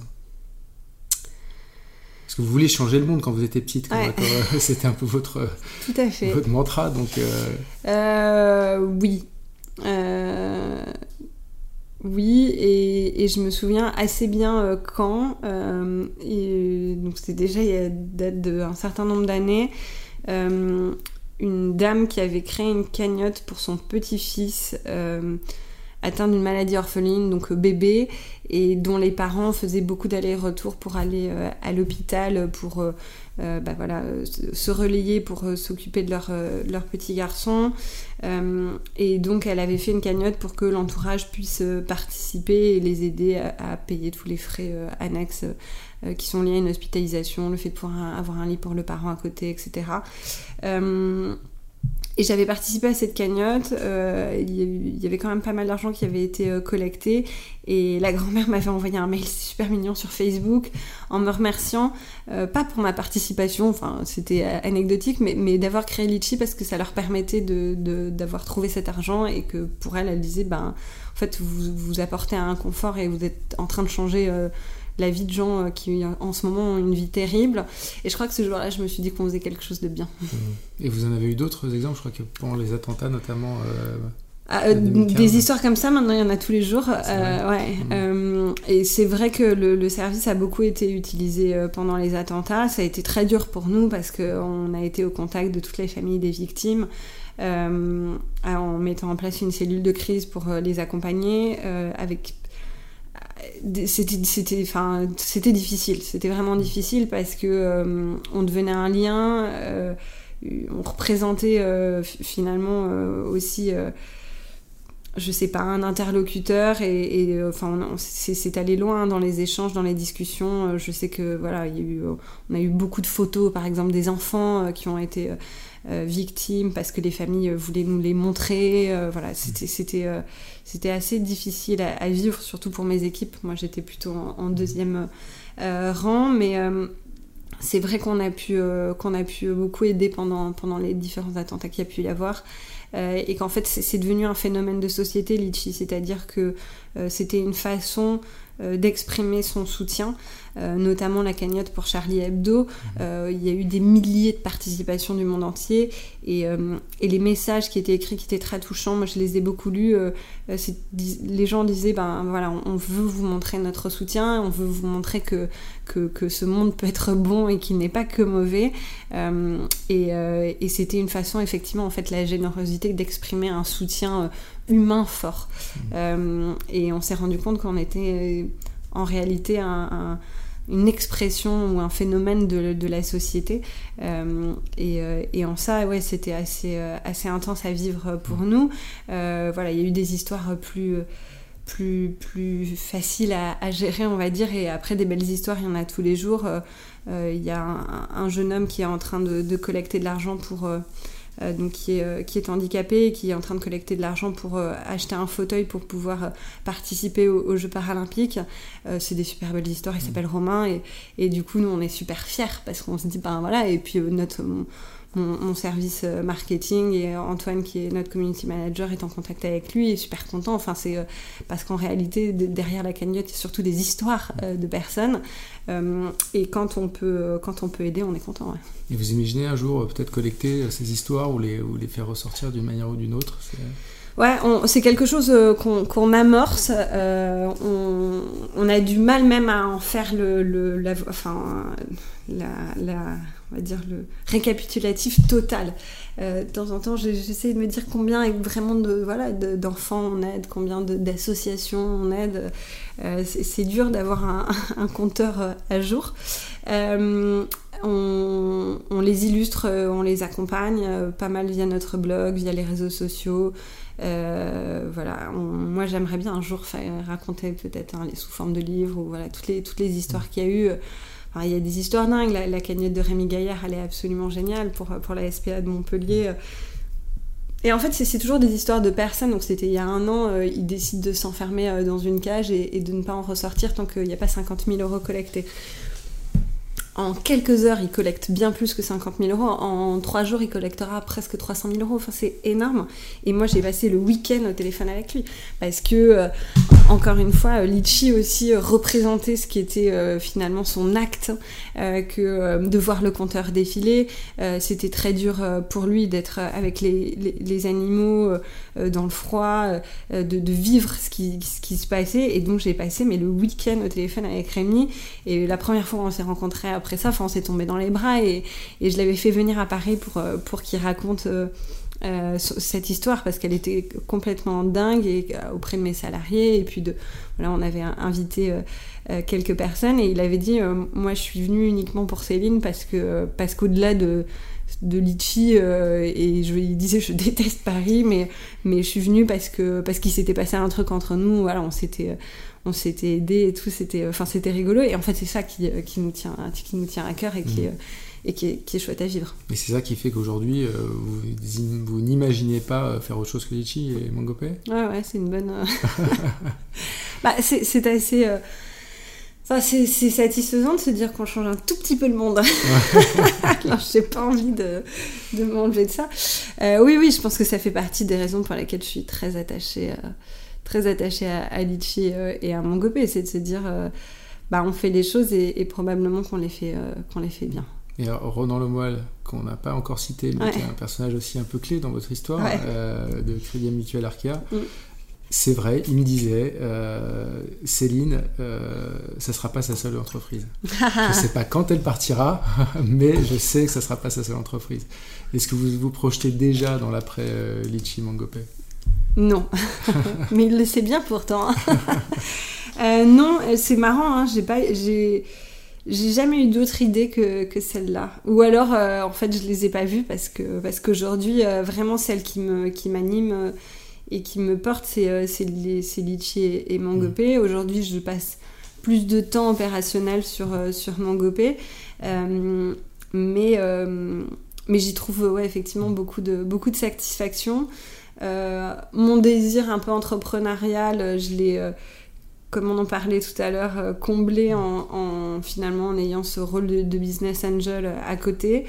Est-ce que vous voulez changer le monde quand vous étiez petite [laughs] C'était un peu votre, Tout à fait. votre mantra donc. Euh, euh, oui. Oui, et, et, je me souviens assez bien quand, et, donc c'était déjà il y a date d'un certain nombre d'années, une dame qui avait créé une cagnotte pour son petit-fils euh, atteint d'une maladie orpheline, donc euh, bébé, et dont les parents faisaient beaucoup d'allers-retours pour aller euh, à l'hôpital pour bah se relayer pour s'occuper de leur, petit garçon. et donc elle avait fait une cagnotte pour que l'entourage puisse participer et les aider à payer tous les frais annexes euh, qui sont liées à une hospitalisation, le fait de pouvoir avoir un lit pour le parent à côté, etc. Euh, et j'avais participé à cette cagnotte, euh, il y avait quand même pas mal d'argent qui avait été collecté, et la grand-mère [laughs] m'avait envoyé un mail super mignon sur Facebook en me remerciant, pas pour ma participation, enfin c'était anecdotique, mais, d'avoir créé Litchi parce que ça leur permettait d'avoir trouvé cet argent et que pour elle, elle disait, ben en fait vous apportez un confort et vous êtes en train de changer la vie de gens euh, qui en ce moment ont une vie terrible. Et je crois que ce jour-là, je me suis dit qu'on faisait quelque chose de bien. [laughs] Mmh. Et vous en avez eu d'autres exemples Je crois que pendant les attentats notamment. Euh, ah, euh, des histoires comme ça, maintenant il y en a tous les jours. ouais. Mmh. et c'est vrai que le, service a beaucoup été utilisé pendant les attentats. Ça a été très dur pour nous parce qu'on a été au contact de toutes les familles des victimes. en mettant en place une cellule de crise pour les accompagner, avec c'était c'était enfin c'était difficile. C'était vraiment difficile parce que euh, on devenait un lien euh, on représentait euh, finalement aussi je sais pas un interlocuteur et, enfin c'est allé loin dans les échanges dans les discussions. Je sais que voilà il y a eu on a eu beaucoup de photos par exemple des enfants qui ont été euh, victimes parce que les familles voulaient nous les montrer. Euh, voilà, euh, c'était assez difficile à, vivre, surtout pour mes équipes. Moi, j'étais plutôt en, deuxième rang, mais c'est vrai qu'on a pu qu'on a pu beaucoup aider pendant pendant les différents attentats qu'il y a pu y avoir. et qu'en fait c'est devenu un phénomène de société, Litchi, c'est-à-dire que c'était une façon d'exprimer son soutien, notamment la cagnotte pour Charlie Hebdo. il y a eu des milliers de participations du monde entier et, et, les messages qui étaient écrits, qui étaient très touchants, moi je les ai beaucoup lus. les gens disaient, ben voilà, on, veut vous montrer notre soutien, on veut vous montrer que, que, que ce monde peut être bon et qu'il n'est pas que mauvais. et, et c'était une façon effectivement en fait la générosité d'exprimer un soutien euh, humain fort. Euh, et on s'est rendu compte qu'on était euh, en réalité une expression ou un phénomène de, la société. et, en ça, ouais, c'était assez, assez intense à vivre pour nous. voilà, il y a eu des histoires plus plus, plus faciles à, gérer, on va dire. Et après, des belles histoires, il y en a tous les jours. Il y a un, jeune homme qui est en train de, de collecter de l'argent pour, euh, donc qui est, euh, qui est handicapé et qui est en train de collecter de l'argent pour euh, acheter un fauteuil pour pouvoir participer aux, Jeux paralympiques. c'est des super belles histoires, il s'appelle Romain et, et, du coup nous on est super fiers parce qu'on se dit ben voilà. Et puis notre mon, service euh, marketing et Antoine qui est notre community manager est en contact avec lui et super content. Enfin, c'est euh, parce qu'en réalité, derrière la cagnotte, il y a surtout des histoires euh, de personnes. et quand on, peut, quand on peut aider, on est content. Et vous imaginez un jour peut-être collecter ces histoires ou les, ou les faire ressortir d'une manière ou d'une autre Ouais, c'est quelque chose qu'on amorce. on, on, a du mal même à en faire le, le enfin, le récapitulatif total. Euh, de temps en temps, j'essaie de me dire combien vraiment de voilà d'enfants on aide, combien d'associations on aide. Euh, c'est dur d'avoir [laughs] un, compteur euh, à jour. On, les illustre, on les accompagne, pas mal via notre blog, via les réseaux sociaux. Voilà, moi j'aimerais bien un jour faire, raconter peut-être sous forme de livres ou voilà toutes les toutes les histoires qu'il y a eu il y a des histoires dingues. La, cagnotte de Rémi Gaillard, elle est absolument géniale pour, pour la SPA de Montpellier. Et en fait, c'est toujours des histoires de personnes. Donc, c'était il y a un an, euh, ils décident de s'enfermer euh, dans une cage et, et, de ne pas en ressortir tant qu'il n'y a pas 50 000 euros collectés. En quelques heures, il collecte bien plus que 50 000 euros. En trois jours, il collectera presque 300 000 euros. Enfin, c'est énorme. Et moi, j'ai passé le week-end au téléphone avec lui. Parce que, euh, encore une fois, Litchi aussi représentait ce qui était euh, finalement son acte, euh, que de voir le compteur défiler. C'était très dur pour lui d'être avec les, animaux dans le froid, de, vivre ce qui, se passait. Et donc, j'ai passé mais le week-end au téléphone avec Rémi. Et la première fois on s'est rencontrés après ça, on s'est tombé dans les bras et, je l'avais fait venir à Paris pour, euh, pour qu'il raconte euh, euh, cette histoire parce qu'elle était complètement dingue et auprès de mes salariés. Et puis, de, voilà, on avait invité quelques personnes et il avait dit Moi, je suis venu uniquement pour Céline parce que parce qu'au-delà de de Litchi et je lui disais je déteste Paris mais mais je suis venue parce que parce qu'il s'était passé un truc entre nous voilà on s'était on s'était aidé et tout, c'était, enfin, c'était rigolo. Et en fait, c'est ça qui, euh, qui, nous tient, qui nous tient à cœur et qui, mm. Euh, et qui, est, qui est, chouette à vivre. Et c'est ça qui fait qu'aujourd'hui, euh, vous, vous n'imaginez pas faire autre chose que Litchi et Mangopé? Ouais, ouais, c'est une bonne. [laughs] bah, c'est, assez. Enfin, c'est, satisfaisant de se dire qu'on change un tout petit peu le monde. [laughs] Alors, j'ai pas envie de, de m'enlever de ça. oui, oui, je pense que ça fait partie des raisons pour lesquelles je suis très attachée très attaché à, à Litchi euh, et à Mangopé, c'est de se dire, euh, bah, on fait les choses et, probablement qu'on les, fait, euh, qu'on les fait bien. Et Ronan Lemoyle, qu'on n'a pas encore cité, mais qui est un personnage aussi un peu clé dans votre histoire de Crédit Mutuel Arkea. Mm. C'est vrai, il me disait, Céline, ça ne sera pas sa seule entreprise. [laughs] je ne sais pas quand elle partira, [laughs] mais je sais que ça ne sera pas sa seule entreprise. Est-ce que vous vous projetez déjà dans l'après Litchi Mangopé? Non, [laughs] mais il le sait bien pourtant. Euh, non, euh, c'est marrant, hein, j'ai pas, j'ai, j'ai jamais eu d'autre idée que, que celle-là. Ou alors, euh, en fait, je les ai pas vues parce que parce qu'aujourd'hui, vraiment celle qui me qui m'anime et qui me porte, c'est c'est, Litchi et, et Mangopé. Mm. Aujourd'hui, je passe plus de temps opérationnel sur sur Mangopé, mais mais j'y trouve ouais, effectivement beaucoup de beaucoup de satisfaction. Euh, mon désir un peu entrepreneurial, euh, je l'ai, euh, comme on en parlait tout à l'heure, comblé en, finalement en ayant ce rôle de, business angel à côté.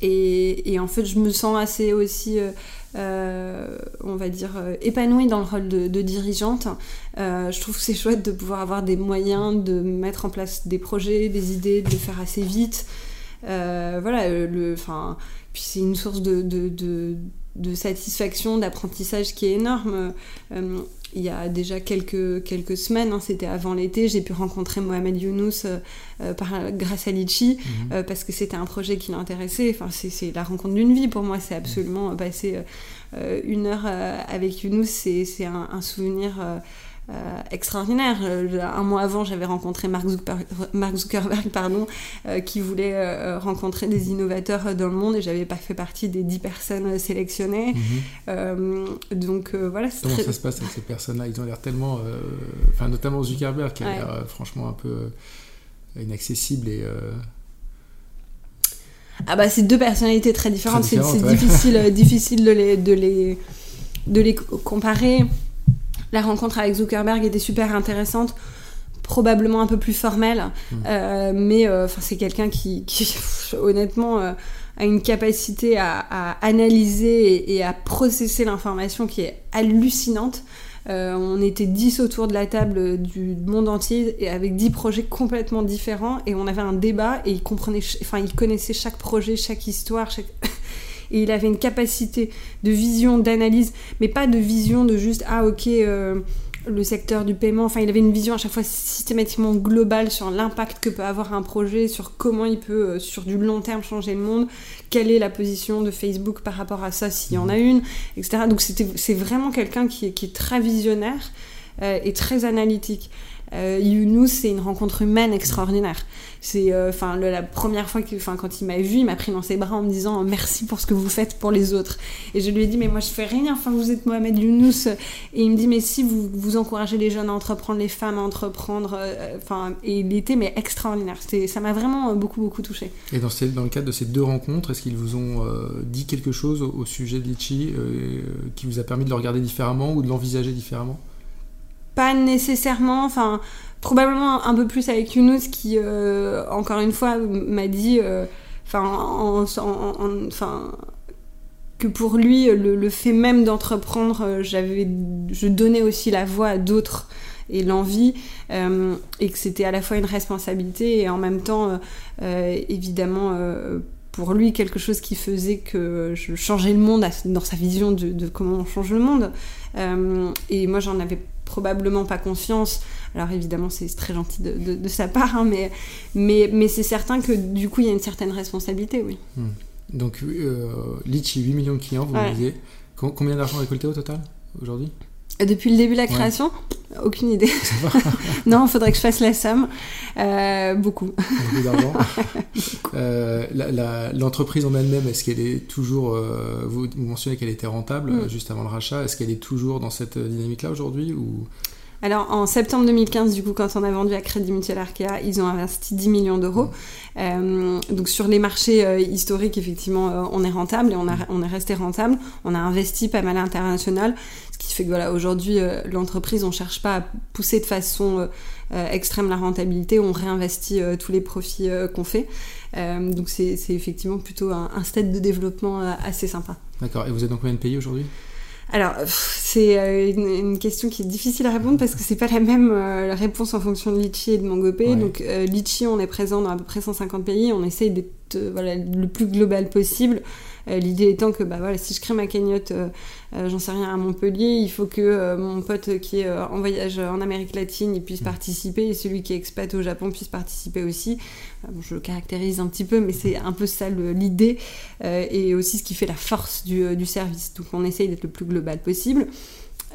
et, en fait, je me sens assez aussi, on va dire, épanouie dans le rôle de, dirigeante. je trouve que c'est chouette de pouvoir avoir des moyens de mettre en place des projets, des idées, de le faire assez vite. voilà, le, puis c'est une source de, de satisfaction, d'apprentissage qui est énorme il y a déjà quelques, quelques semaines, hein, c'était avant l'été, j'ai pu rencontrer Mohamed Younous euh, euh, par, grâce à Litchi, mhm. euh, parce que c'était un projet qui l'intéressait. Enfin, c'est la rencontre d'une vie pour moi, c'est absolument passer une heure avec Younous, c'est un, un, souvenir euh, extraordinaire. Euh, un mois avant, j'avais rencontré Mark Zuckerberg, pardon, euh, qui voulait rencontrer des innovateurs dans le monde et j'avais pas fait partie des 10 personnes sélectionnées. Mhm. donc voilà. Comment ça se passe avec ces personnes-là? Ils ont l'air tellement. Enfin, notamment Zuckerberg, qui a l'air franchement un peu inaccessible et. Ah bah c'est deux personnalités très différentes, c'est difficile, difficile de les, de les, de les comparer. La rencontre avec Zuckerberg était super intéressante probablement un peu plus formelle, mmh. euh, mais euh, c'est quelqu'un qui, [laughs] honnêtement, euh, a une capacité à, analyser et, à processer l'information qui est hallucinante. on était 10 autour de la table du monde entier et avec 10 projets complètement différents et on avait un débat et il comprenait, enfin il connaissait chaque projet, chaque histoire, chaque... [laughs] et il avait une capacité de vision, d'analyse, mais pas de vision de juste ah ok euh, le secteur du paiement. Enfin, il avait une vision à chaque fois systématiquement globale sur l'impact que peut avoir un projet, sur comment il peut euh, sur du long terme changer le monde, quelle est la position de Facebook par rapport à ça s'il y en a une, etc. Donc c'est vraiment quelqu'un qui, qui, est très visionnaire euh, et très analytique. Euh, Younous, c'est une rencontre humaine extraordinaire. C'est, euh, enfin, la première fois que, quand il m'a vu, il m'a pris dans ses bras en me disant merci pour ce que vous faites pour les autres. Et je lui ai dit mais moi je fais rien. Enfin, vous êtes Mohamed Younous. Et il me dit mais si vous vous encouragez les jeunes à entreprendre, les femmes à entreprendre, euh, enfin, et il était mais extraordinaire. ça m'a vraiment beaucoup beaucoup touché. Et dans, dans le cadre de ces deux rencontres, est-ce qu'ils vous ont dit quelque chose au, sujet de Litchi qui vous a permis de le regarder différemment ou de l'envisager différemment? Pas nécessairement, enfin probablement un peu plus avec Younous qui, euh, encore une fois, m'a dit, euh, enfin, que pour lui, le, fait même d'entreprendre, euh, j'avais, je donnais aussi la voix à d'autres et l'envie, et que c'était à la fois une responsabilité et en même temps, évidemment, pour lui, quelque chose qui faisait que je changeais le monde dans sa vision de comment on change le monde. Et moi, j'en avais probablement pas conscience. Alors évidemment, c'est très gentil de, sa part, hein, mais, mais, mais c'est certain que du coup, il y a une certaine responsabilité, oui. Hmm. Donc, euh, Litchi, 8 millions de clients, vous me disiez. Combien d'argent récolté au total aujourd'hui? Depuis le début de la création Aucune idée. [laughs] non, il faudrait que je fasse la somme. Euh, beaucoup. Beaucoup d'argent. [laughs] Euh, l'entreprise en elle-même, est-ce qu'elle est toujours. Euh, vous, mentionnez qu'elle était rentable mm. juste avant le rachat. Est-ce qu'elle est toujours dans cette dynamique-là aujourd'hui ou... Alors en septembre 2015, du coup, quand on a vendu à Crédit Mutuel Arkea, ils ont investi 10 millions d'euros. Mm. donc sur les marchés historiques, effectivement, on est rentable et on, a, on est resté rentable. On a investi pas mal à l'international qui fait que voilà, aujourd'hui, euh, l'entreprise, on cherche pas à pousser de façon euh, euh, extrême la rentabilité, on réinvestit tous les profits qu'on fait. donc c'est effectivement plutôt un, stade de développement assez sympa. D'accord. Et vous êtes dans combien de pays aujourd'hui? Alors, c'est une, question qui est difficile à répondre parce que c'est pas la même réponse en fonction de Litchi et de Mangopé. Donc, Litchi, on est présent dans à peu près 150 pays. On essaye d'être voilà, le plus global possible. Euh, l'idée étant que bah, voilà, si je crée ma cagnotte, euh, euh, j'en sais rien, à Montpellier, il faut que mon pote qui est en voyage en Amérique latine il puisse mm. participer et celui qui est expat au Japon puisse participer aussi. je le caractérise un petit peu, mais c'est un peu ça l'idée et aussi ce qui fait la force du, du service. Donc on essaye d'être le plus global possible.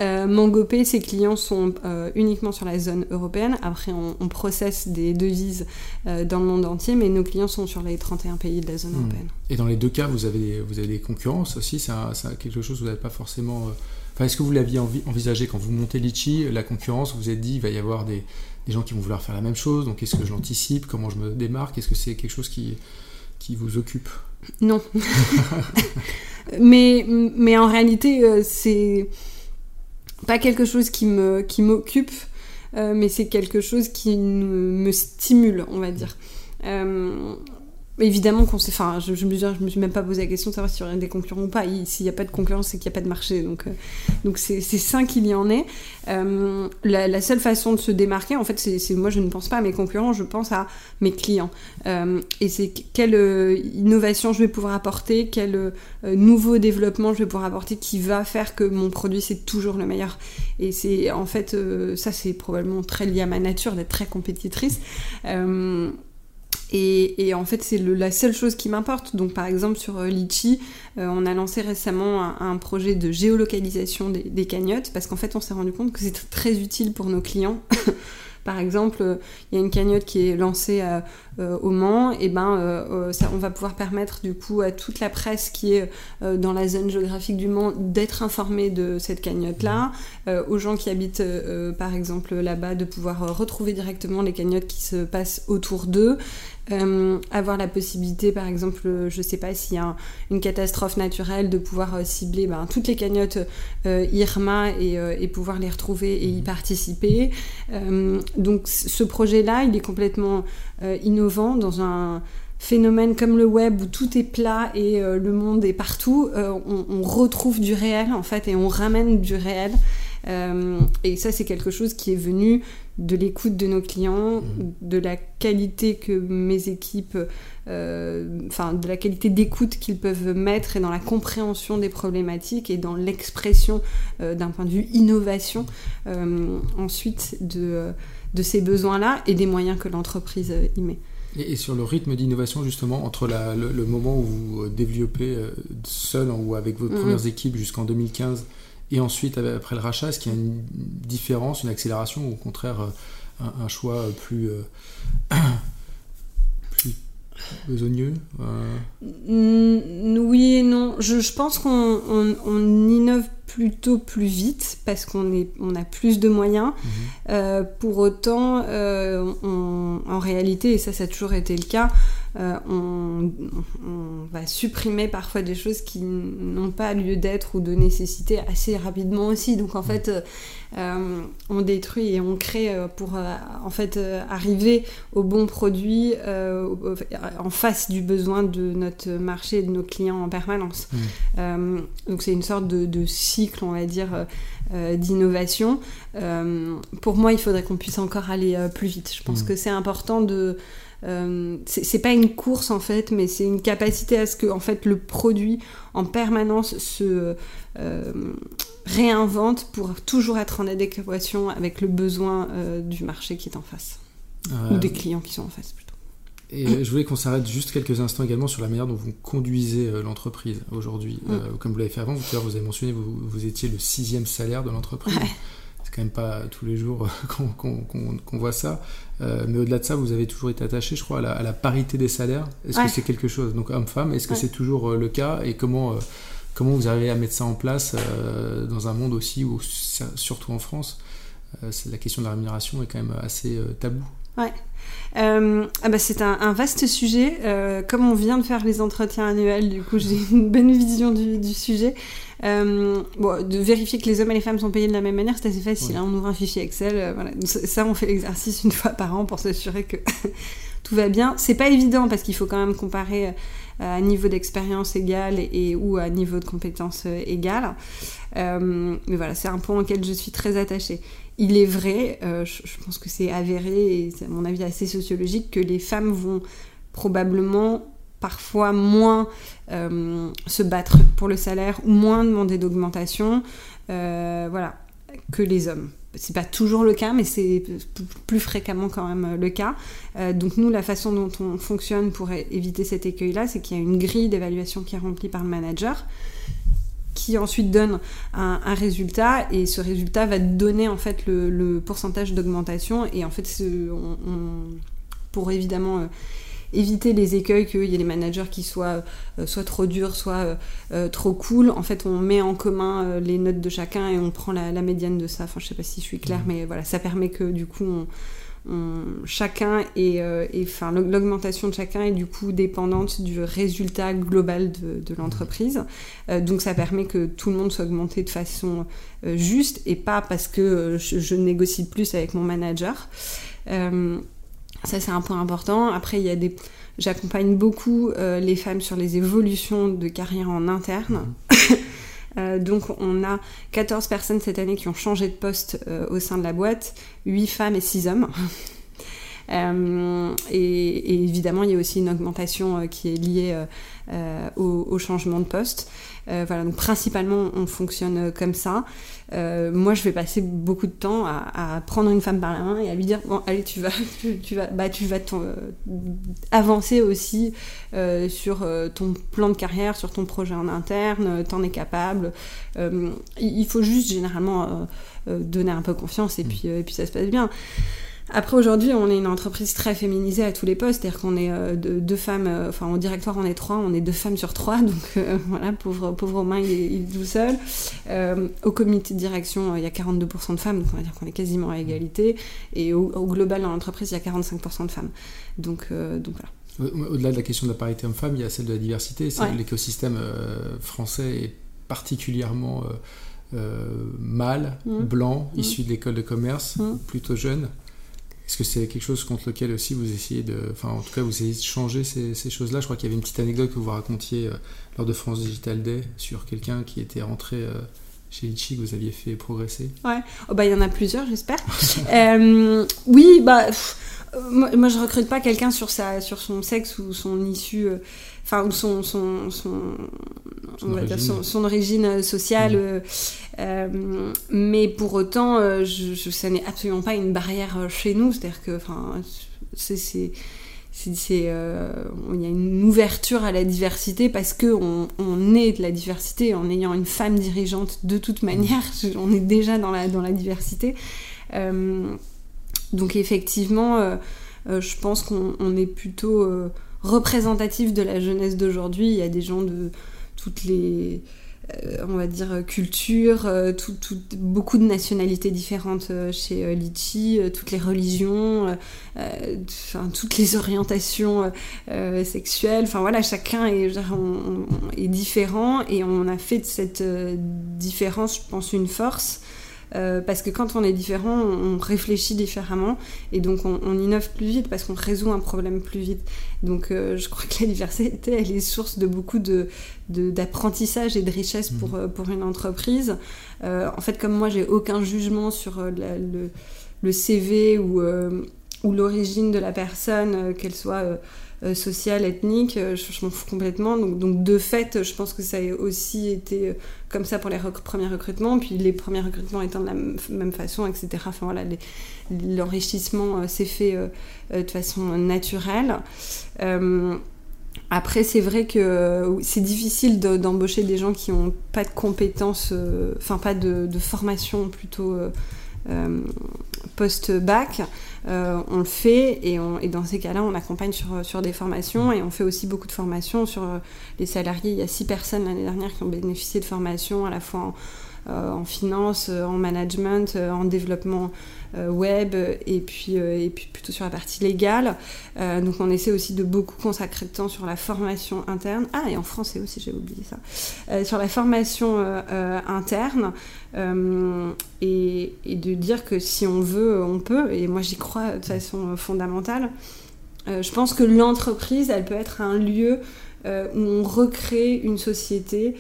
Euh, Mangopé, ses clients sont euh, uniquement sur la zone européenne. Après, on, on processe des devises euh, dans le monde entier, mais nos clients sont sur les 31 pays de la zone hmm. européenne. Et dans les deux cas, vous avez, vous avez des concurrences aussi C'est quelque chose que vous n'avez pas forcément. Enfin, Est-ce que vous l'aviez envisagé quand vous montez Litchi, la concurrence Vous vous êtes dit, il va y avoir des, des gens qui vont vouloir faire la même chose, donc est-ce que je l'anticipe Comment je me démarque Est-ce que c'est quelque chose qui, qui vous occupe? Non. [laughs] mais, mais en réalité, c'est pas quelque chose qui me qui m'occupe, euh, mais c'est quelque chose qui me stimule, on va dire. Euh, Évidemment qu'on sait, enfin, je, je, me, je me suis même pas posé la question de savoir s'il y aurait des concurrents ou pas. S'il n'y a pas de concurrence, c'est qu'il n'y a pas de marché. Donc, euh, donc c'est sain qu'il y en ait. Euh, la, seule façon de se démarquer, en fait, c'est moi je ne pense pas à mes concurrents, je pense à mes clients. Euh, et c'est quelle innovation je vais pouvoir apporter, quel nouveau développement je vais pouvoir apporter qui va faire que mon produit c'est toujours le meilleur. Et c'est en fait, ça c'est probablement très lié à ma nature d'être très compétitrice. Et, en fait, c'est la seule chose qui m'importe. Donc, par exemple, sur euh, Litchi, euh, on a lancé récemment un, projet de géolocalisation des, cagnottes parce qu'en fait, on s'est rendu compte que c'est très utile pour nos clients. [laughs] Par exemple, euh, il y a une cagnotte qui est lancée euh, au Mans, et ben ça, on va pouvoir permettre du coup à toute la presse qui est dans la zone géographique du Mans d'être informée de cette cagnotte-là, aux gens qui habitent par exemple là-bas de pouvoir retrouver directement les cagnottes qui se passent autour d'eux. Euh, avoir la possibilité, par exemple, je sais pas s'il y a une catastrophe naturelle, de pouvoir euh, cibler ben, toutes les cagnottes euh, Irma et, et, pouvoir les retrouver et y mhm. participer. donc ce projet-là, il est complètement innovant dans un phénomène comme le web où tout est plat et le monde est partout. On, on, retrouve du réel en fait et on ramène du réel. et ça, c'est quelque chose qui est venu de l'écoute de nos clients, mmh. de la qualité que mes équipes, euh, enfin de la qualité d'écoute qu'ils peuvent mettre et dans la compréhension des problématiques et dans l'expression euh, d'un point de vue innovation euh, ensuite de, de ces besoins-là et des moyens que l'entreprise y met. Et, sur le rythme d'innovation, justement, entre le, moment où vous développez seul ou avec vos mmh. premières équipes jusqu'en 2015 et ensuite, après le rachat, est-ce qu'il y a une différence, une accélération ou au contraire euh, un, choix plus, euh, plus [clears throat] besogneux euh? Oui et non. Je, pense qu'on innove plutôt plus vite parce qu'on on a plus de moyens. Mhm. pour autant, en réalité, et ça, ça a toujours été le cas, euh, on, va supprimer parfois des choses qui n'ont pas lieu d'être ou de nécessité assez rapidement aussi. Donc en fait, euh, on détruit et on crée euh, pour en fait arriver au bon produit en face du besoin de notre marché et de nos clients en permanence. Mmh. donc c'est une sorte de, cycle, on va dire, d'innovation. pour moi, il faudrait qu'on puisse encore aller plus vite. Je pense mmh. que c'est important de euh, c'est pas une course en fait, mais c'est une capacité à ce que en fait le produit en permanence se euh, réinvente pour toujours être en adéquation avec le besoin euh, du marché qui est en face ou des clients qui sont en face plutôt. Et je voulais qu'on s'arrête juste quelques instants également sur la manière dont vous conduisez l'entreprise aujourd'hui. Mm. comme vous l'avez fait avant, vous avez mentionné vous, vous étiez le sixième salaire de l'entreprise quand même pas tous les jours [laughs] qu'on voit ça. Euh, mais au-delà de ça, vous avez toujours été attaché, je crois, à la, parité des salaires. Est-ce que c'est quelque chose, donc homme-femme, est-ce que c'est toujours euh, le cas? Et comment, euh, comment vous arrivez à mettre ça en place dans un monde aussi où, surtout en France, la question de la rémunération est quand même assez tabou Ouais. Euh, ah bah c'est un, un, vaste sujet. Euh, comme on vient de faire les entretiens annuels, du coup j'ai une bonne vision du, du sujet. Euh, bon, de vérifier que les hommes et les femmes sont payés de la même manière, c'est assez facile. Hein. on ouvre un fichier Excel, voilà. ça on fait l'exercice une fois par an pour s'assurer que [laughs] tout va bien. C'est pas évident parce qu'il faut quand même comparer à niveau d'expérience égal et, ou à niveau de compétence égal. mais voilà, c'est un point auquel je suis très attachée il est vrai, euh, je, pense que c'est avéré et c'est à mon avis assez sociologique que les femmes vont probablement parfois moins euh, se battre pour le salaire ou moins demander d'augmentation, euh, voilà, que les hommes. C'est pas toujours le cas, mais c'est plus fréquemment quand même le cas. donc nous, la façon dont on fonctionne pour éviter cet écueil-là, c'est qu'il y a une grille d'évaluation qui est remplie par le manager qui ensuite donne un, résultat et ce résultat va donner en fait le, pourcentage d'augmentation et en fait pour évidemment euh, éviter les écueils qu'il y ait des managers qui soient euh, soit trop durs soit euh, trop cool en fait on met en commun les notes de chacun et on prend la, médiane de ça enfin je sais pas si je suis claire mmh. mais voilà ça permet que du coup on, chacun euh, enfin l'augmentation de chacun est du coup dépendante du résultat global de, l'entreprise. Euh, donc ça permet que tout le monde soit augmenté de façon euh, juste et pas parce que je, négocie plus avec mon manager. Ça, c'est un point important. Après, il y a des... J'accompagne beaucoup les femmes sur les évolutions de carrière en interne. Mhm. [laughs] donc on a 14 personnes cette année qui ont changé de poste au sein de la boîte, 8 femmes et 6 hommes. [laughs] Euh, et, évidemment, il y a aussi une augmentation euh, qui est liée euh, au, changement de poste. voilà, donc principalement, on fonctionne comme ça. moi, je vais passer beaucoup de temps à, prendre une femme par la main et à lui dire bon, allez, tu vas, [laughs] tu, vas, bah, tu vas avancer aussi sur ton plan de carrière, sur ton projet en interne. T'en es capable. il faut juste généralement donner un peu confiance et puis, et puis ça se passe bien. Après, aujourd'hui, on est une entreprise très féminisée à tous les postes, c'est-à-dire qu'on est, euh, deux, femmes, euh, enfin, au directoire, on est trois, on est deux femmes sur trois, [laughs] donc euh, voilà, pauvre, pauvre Romain, il est, tout seul. au comité de direction, il y a 42% de femmes, donc on va dire qu'on est quasiment à égalité, et au, global, dans l'entreprise, il y a 45% de femmes. Donc, donc voilà. Au-delà de la question de la parité homme-femme, il y a celle de la diversité. L'écosystème français est particulièrement mâle, mmh. blanc, mmh. issu de l'école de commerce, mmh. plutôt jeune. Est-ce que c'est quelque chose contre lequel aussi vous essayez de. Enfin, en tout cas, vous essayez de changer ces, choses-là? Je crois qu'il y avait une petite anecdote que vous racontiez euh, lors de France Digital Day sur quelqu'un qui était rentré euh, chez Litchi, que vous aviez fait progresser. Ouais, oh, bah, il y en a plusieurs, j'espère. [laughs] Euh, oui, bah. moi, moi, je recrute pas quelqu'un sur, sa, sur son sexe ou son issue enfin, ou son, son, son, son, origine. Euh, sociale. Mmh. Euh, euh, mais pour autant, je, je, ça n'est absolument pas une barrière chez nous. C'est-à-dire que, enfin, c'est il y a une ouverture à la diversité parce que on, on, est de la diversité en ayant une femme dirigeante de toute manière [laughs] on est déjà dans la, dans la diversité donc effectivement je pense qu'on est plutôt représentatif de la jeunesse d'aujourd'hui. Il y a des gens de toutes les, euh, on va dire, cultures, euh, beaucoup de nationalités différentes euh, chez Litchi, toutes les religions, toutes les orientations sexuelles. Enfin voilà, chacun est, est, différent et on a fait de cette différence, je pense, une force. Euh, parce que quand on est différent, on, réfléchit différemment et donc on, innove plus vite parce qu'on résout un problème plus vite. Donc euh, je crois que la diversité, elle est source de beaucoup de, d'apprentissage et de richesse pour, mmh. euh, pour une entreprise. en fait, comme moi, j'ai aucun jugement sur le, le, CV ou, ou l'origine de la personne, qu'elle soit euh, sociale, ethnique, euh, je, m'en fous complètement. Donc, de fait, je pense que ça a aussi été euh, comme ça pour les premiers recrutements, puis les premiers recrutements étant de la même façon, etc. Enfin voilà, l'enrichissement s'est fait de façon naturelle. Après, c'est vrai que c'est difficile d'embaucher des gens qui n'ont pas de compétences, enfin pas de, formation plutôt post-bac. Euh, on le fait et, dans ces cas-là, on accompagne sur, des formations et on fait aussi beaucoup de formations sur euh, les salariés. Il y a six personnes l'année dernière qui ont bénéficié de formations à la fois en, euh, finance, en management, en développement euh, web et puis, euh, plutôt sur la partie légale. Euh, donc on essaie aussi de beaucoup consacrer de temps sur la formation interne. Ah, et en français aussi, j'ai oublié ça. sur la formation interne et, et, de dire que si on veut, on peut. Et moi, j'y crois de façon fondamentale. je pense que l'entreprise, elle peut être un lieu où on recrée une société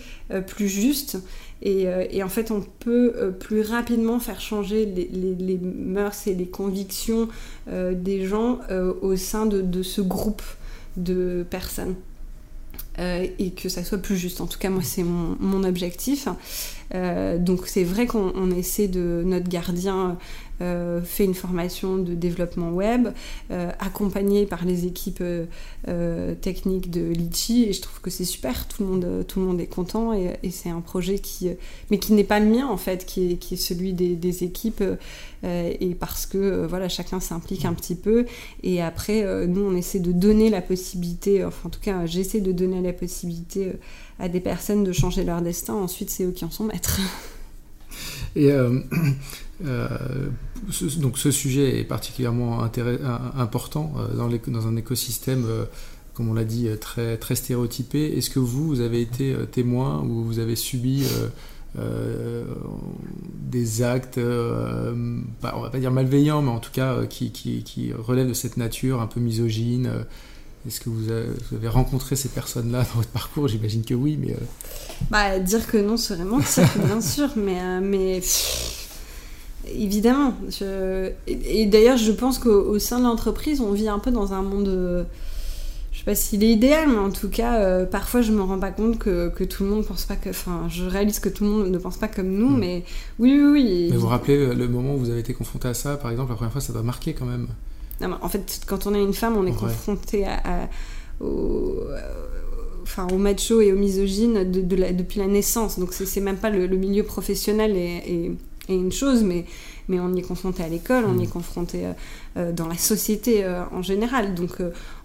plus juste euh, et, en fait, on peut euh, plus rapidement faire changer les, mœurs et les convictions euh, des gens au sein de, ce groupe de personnes. et que ça soit plus juste. En tout cas, moi, c'est mon, objectif. donc, c'est vrai qu'on essaie de notre gardien euh, fait une formation de développement web, euh, accompagné par les équipes euh, techniques de Litchi, et je trouve que c'est super, tout le monde, tout est content, et, c'est un projet qui, mais qui n'est pas le mien en fait, qui est, qui est celui des, équipes, et parce que voilà, chacun s'implique un petit peu, et après, nous on essaie de donner la possibilité, enfin en tout cas j'essaie de donner la possibilité à des personnes de changer leur destin, ensuite c'est eux qui en sont maîtres. [laughs] Et [clears throat] euh, ce, donc ce sujet est particulièrement important euh, dans, dans, un écosystème, euh, comme on l'a dit, très, très stéréotypé. Est-ce que vous, vous avez été témoin ou vous avez subi des actes, bah, on va pas dire malveillants, mais en tout cas qui, relèvent de cette nature un peu misogyne est-ce que vous avez, rencontré ces personnes-là dans votre parcours? J'imagine que oui, mais... Bah, dire que non serait mentir, [laughs] bien sûr, mais... mais... Évidemment. Et, d'ailleurs, je pense qu'au sein de l'entreprise, on vit un peu dans un monde. Euh, je sais pas s'il est idéal, mais en tout cas, euh, parfois, je me rends pas compte que, que, tout le monde pense pas que. Enfin, je réalise que tout le monde ne pense pas comme nous, hmm. mais oui, oui, oui. Mais vous vous rappelez le moment où vous avez été confronté à ça, par exemple, la première fois, ça doit marquer quand même? Non, en fait, quand on est une femme, on est confronté à, au, enfin, au macho et aux misogynes de, depuis la naissance. Donc, c'est même pas le, milieu professionnel et est une chose, mais, mais on y est confronté à l'école, on y est mm. confronté euh, euh, dans la société euh, en général. Donc,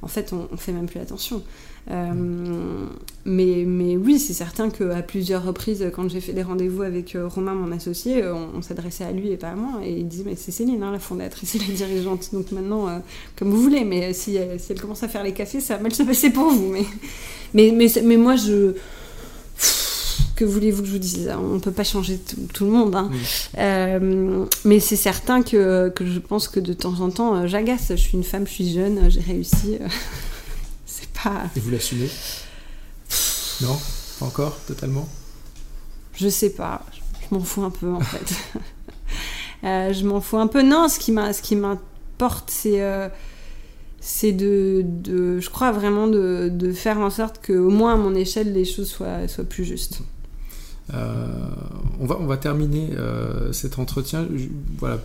en fait, on, on, fait même plus attention. Mais, mais oui, c'est certain qu'à plusieurs reprises, quand j'ai fait des rendez-vous avec Romain, mon associé, on, s'adressait à lui et pas à moi. Et il disait Mais c'est Céline, hein, la fondatrice et la dirigeante. Donc maintenant, comme vous voulez, mais si, si, elle commence à faire les cafés, ça va mal se passer pour vous. Mais, mais, mais, mais moi, je que voulez-vous que je vous dise? On ne peut pas changer tout, le monde. Hein. Euh, mais c'est certain que, que, je pense que de temps en temps, euh, j'agace. Je suis une femme, je suis jeune, j'ai réussi. Pas. Et vous l'assumez Non Pas encore Totalement Je sais pas. Je m'en fous un peu en fait. [laughs] Euh, je m'en fous un peu. Non, ce qui m'importe, c'est c'est de, de, je crois vraiment de, de faire en sorte qu'au moins à mon échelle les choses soient, soient plus justes. Euh, on, va, on va terminer euh, cet entretien voilà,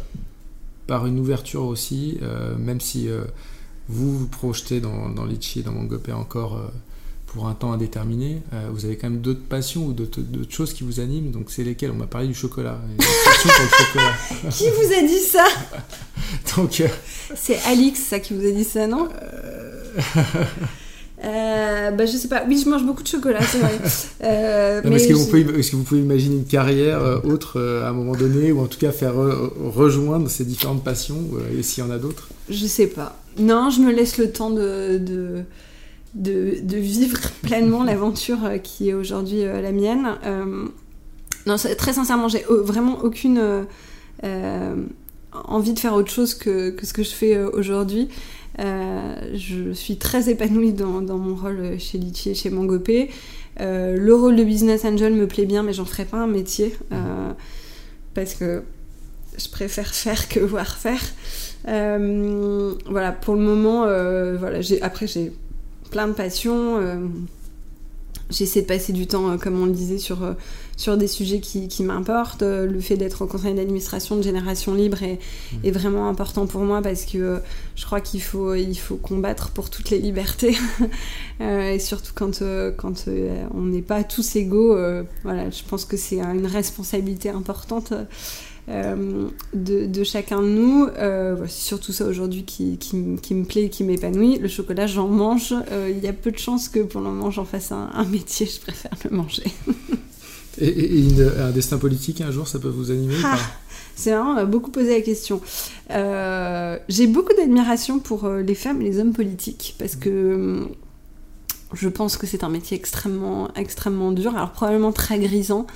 par une ouverture aussi, euh, même si vous vous projetez dans, dans Litchi et dans Mangopé encore pour un temps indéterminé, vous avez quand même d'autres passions ou d'autres choses qui vous animent. Donc, c'est lesquelles? On m'a parlé du chocolat. [laughs] [laughs] qui vous a dit ça? [laughs] Donc, c'est Alix, ça, qui vous a dit ça, non? Euh, bah, je sais pas. Oui, je mange beaucoup de chocolat, c'est vrai. [laughs] Euh, mais est-ce, que vous pouvez, est-ce que vous pouvez imaginer une carrière euh, autre à un moment donné, ou en tout cas faire rejoindre ces différentes passions, et s'il y en a d'autres? Je sais pas. Non, je me laisse le temps de, de, de, vivre pleinement [laughs] l'aventure qui est aujourd'hui la mienne. non, très sincèrement, j'ai vraiment aucune envie de faire autre chose que, que ce que je fais aujourd'hui. Euh, je suis très épanouie dans, mon rôle chez Litchi et chez Mangopé. Euh, le rôle de business angel me plaît bien, mais j'en ferai pas un métier euh, parce que je préfère faire que voir faire. voilà, pour le moment, voilà, après j'ai plein de passions. J'essaie de passer du temps, comme on le disait, sur sur des sujets qui, qui m'importent. Euh, le fait d'être au conseil d'administration de Génération Libre est, mmh. est, vraiment important pour moi parce que euh, je crois qu'il faut, il faut combattre pour toutes les libertés. [laughs] euh, et surtout quand, euh, quand on n'est pas tous égaux, voilà, je pense que c'est une responsabilité importante. Euh, de, de, chacun de nous. Euh, c'est surtout ça aujourd'hui qui, qui, qui, me plaît et qui m'épanouit. Le chocolat, j'en mange. Il y a peu de chances que pour le moment j'en fasse un, un métier. [laughs] Je préfère le manger. [laughs] Et, un destin politique un jour, ça peut vous animer ah, C'est marrant, on m'a beaucoup posé la question. Euh, j'ai beaucoup d'admiration pour euh, les femmes et les hommes politiques parce que euh, je pense que c'est un métier extrêmement, extrêmement dur, alors probablement très grisant,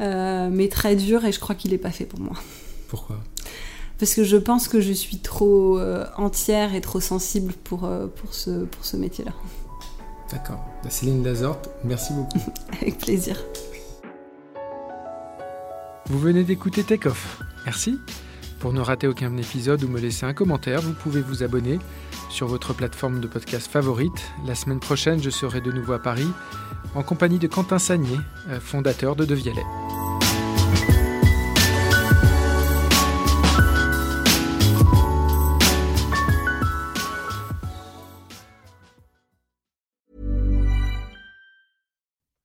mais très dur et je crois qu'il n'est pas fait pour moi. Pourquoi? Parce que je pense que je suis trop entière et trop sensible pour, pour ce, pour ce métier-là. D'accord. Bah, Céline Lazorte, merci beaucoup. [laughs] Avec plaisir. Vous venez d'écouter Take. Merci. Pour ne rater aucun épisode ou me laisser un commentaire, vous pouvez vous abonner sur votre plateforme de podcast favorite. La semaine prochaine, je serai de nouveau à Paris en compagnie de Quentin Sagnier, euh, fondateur de Devialet.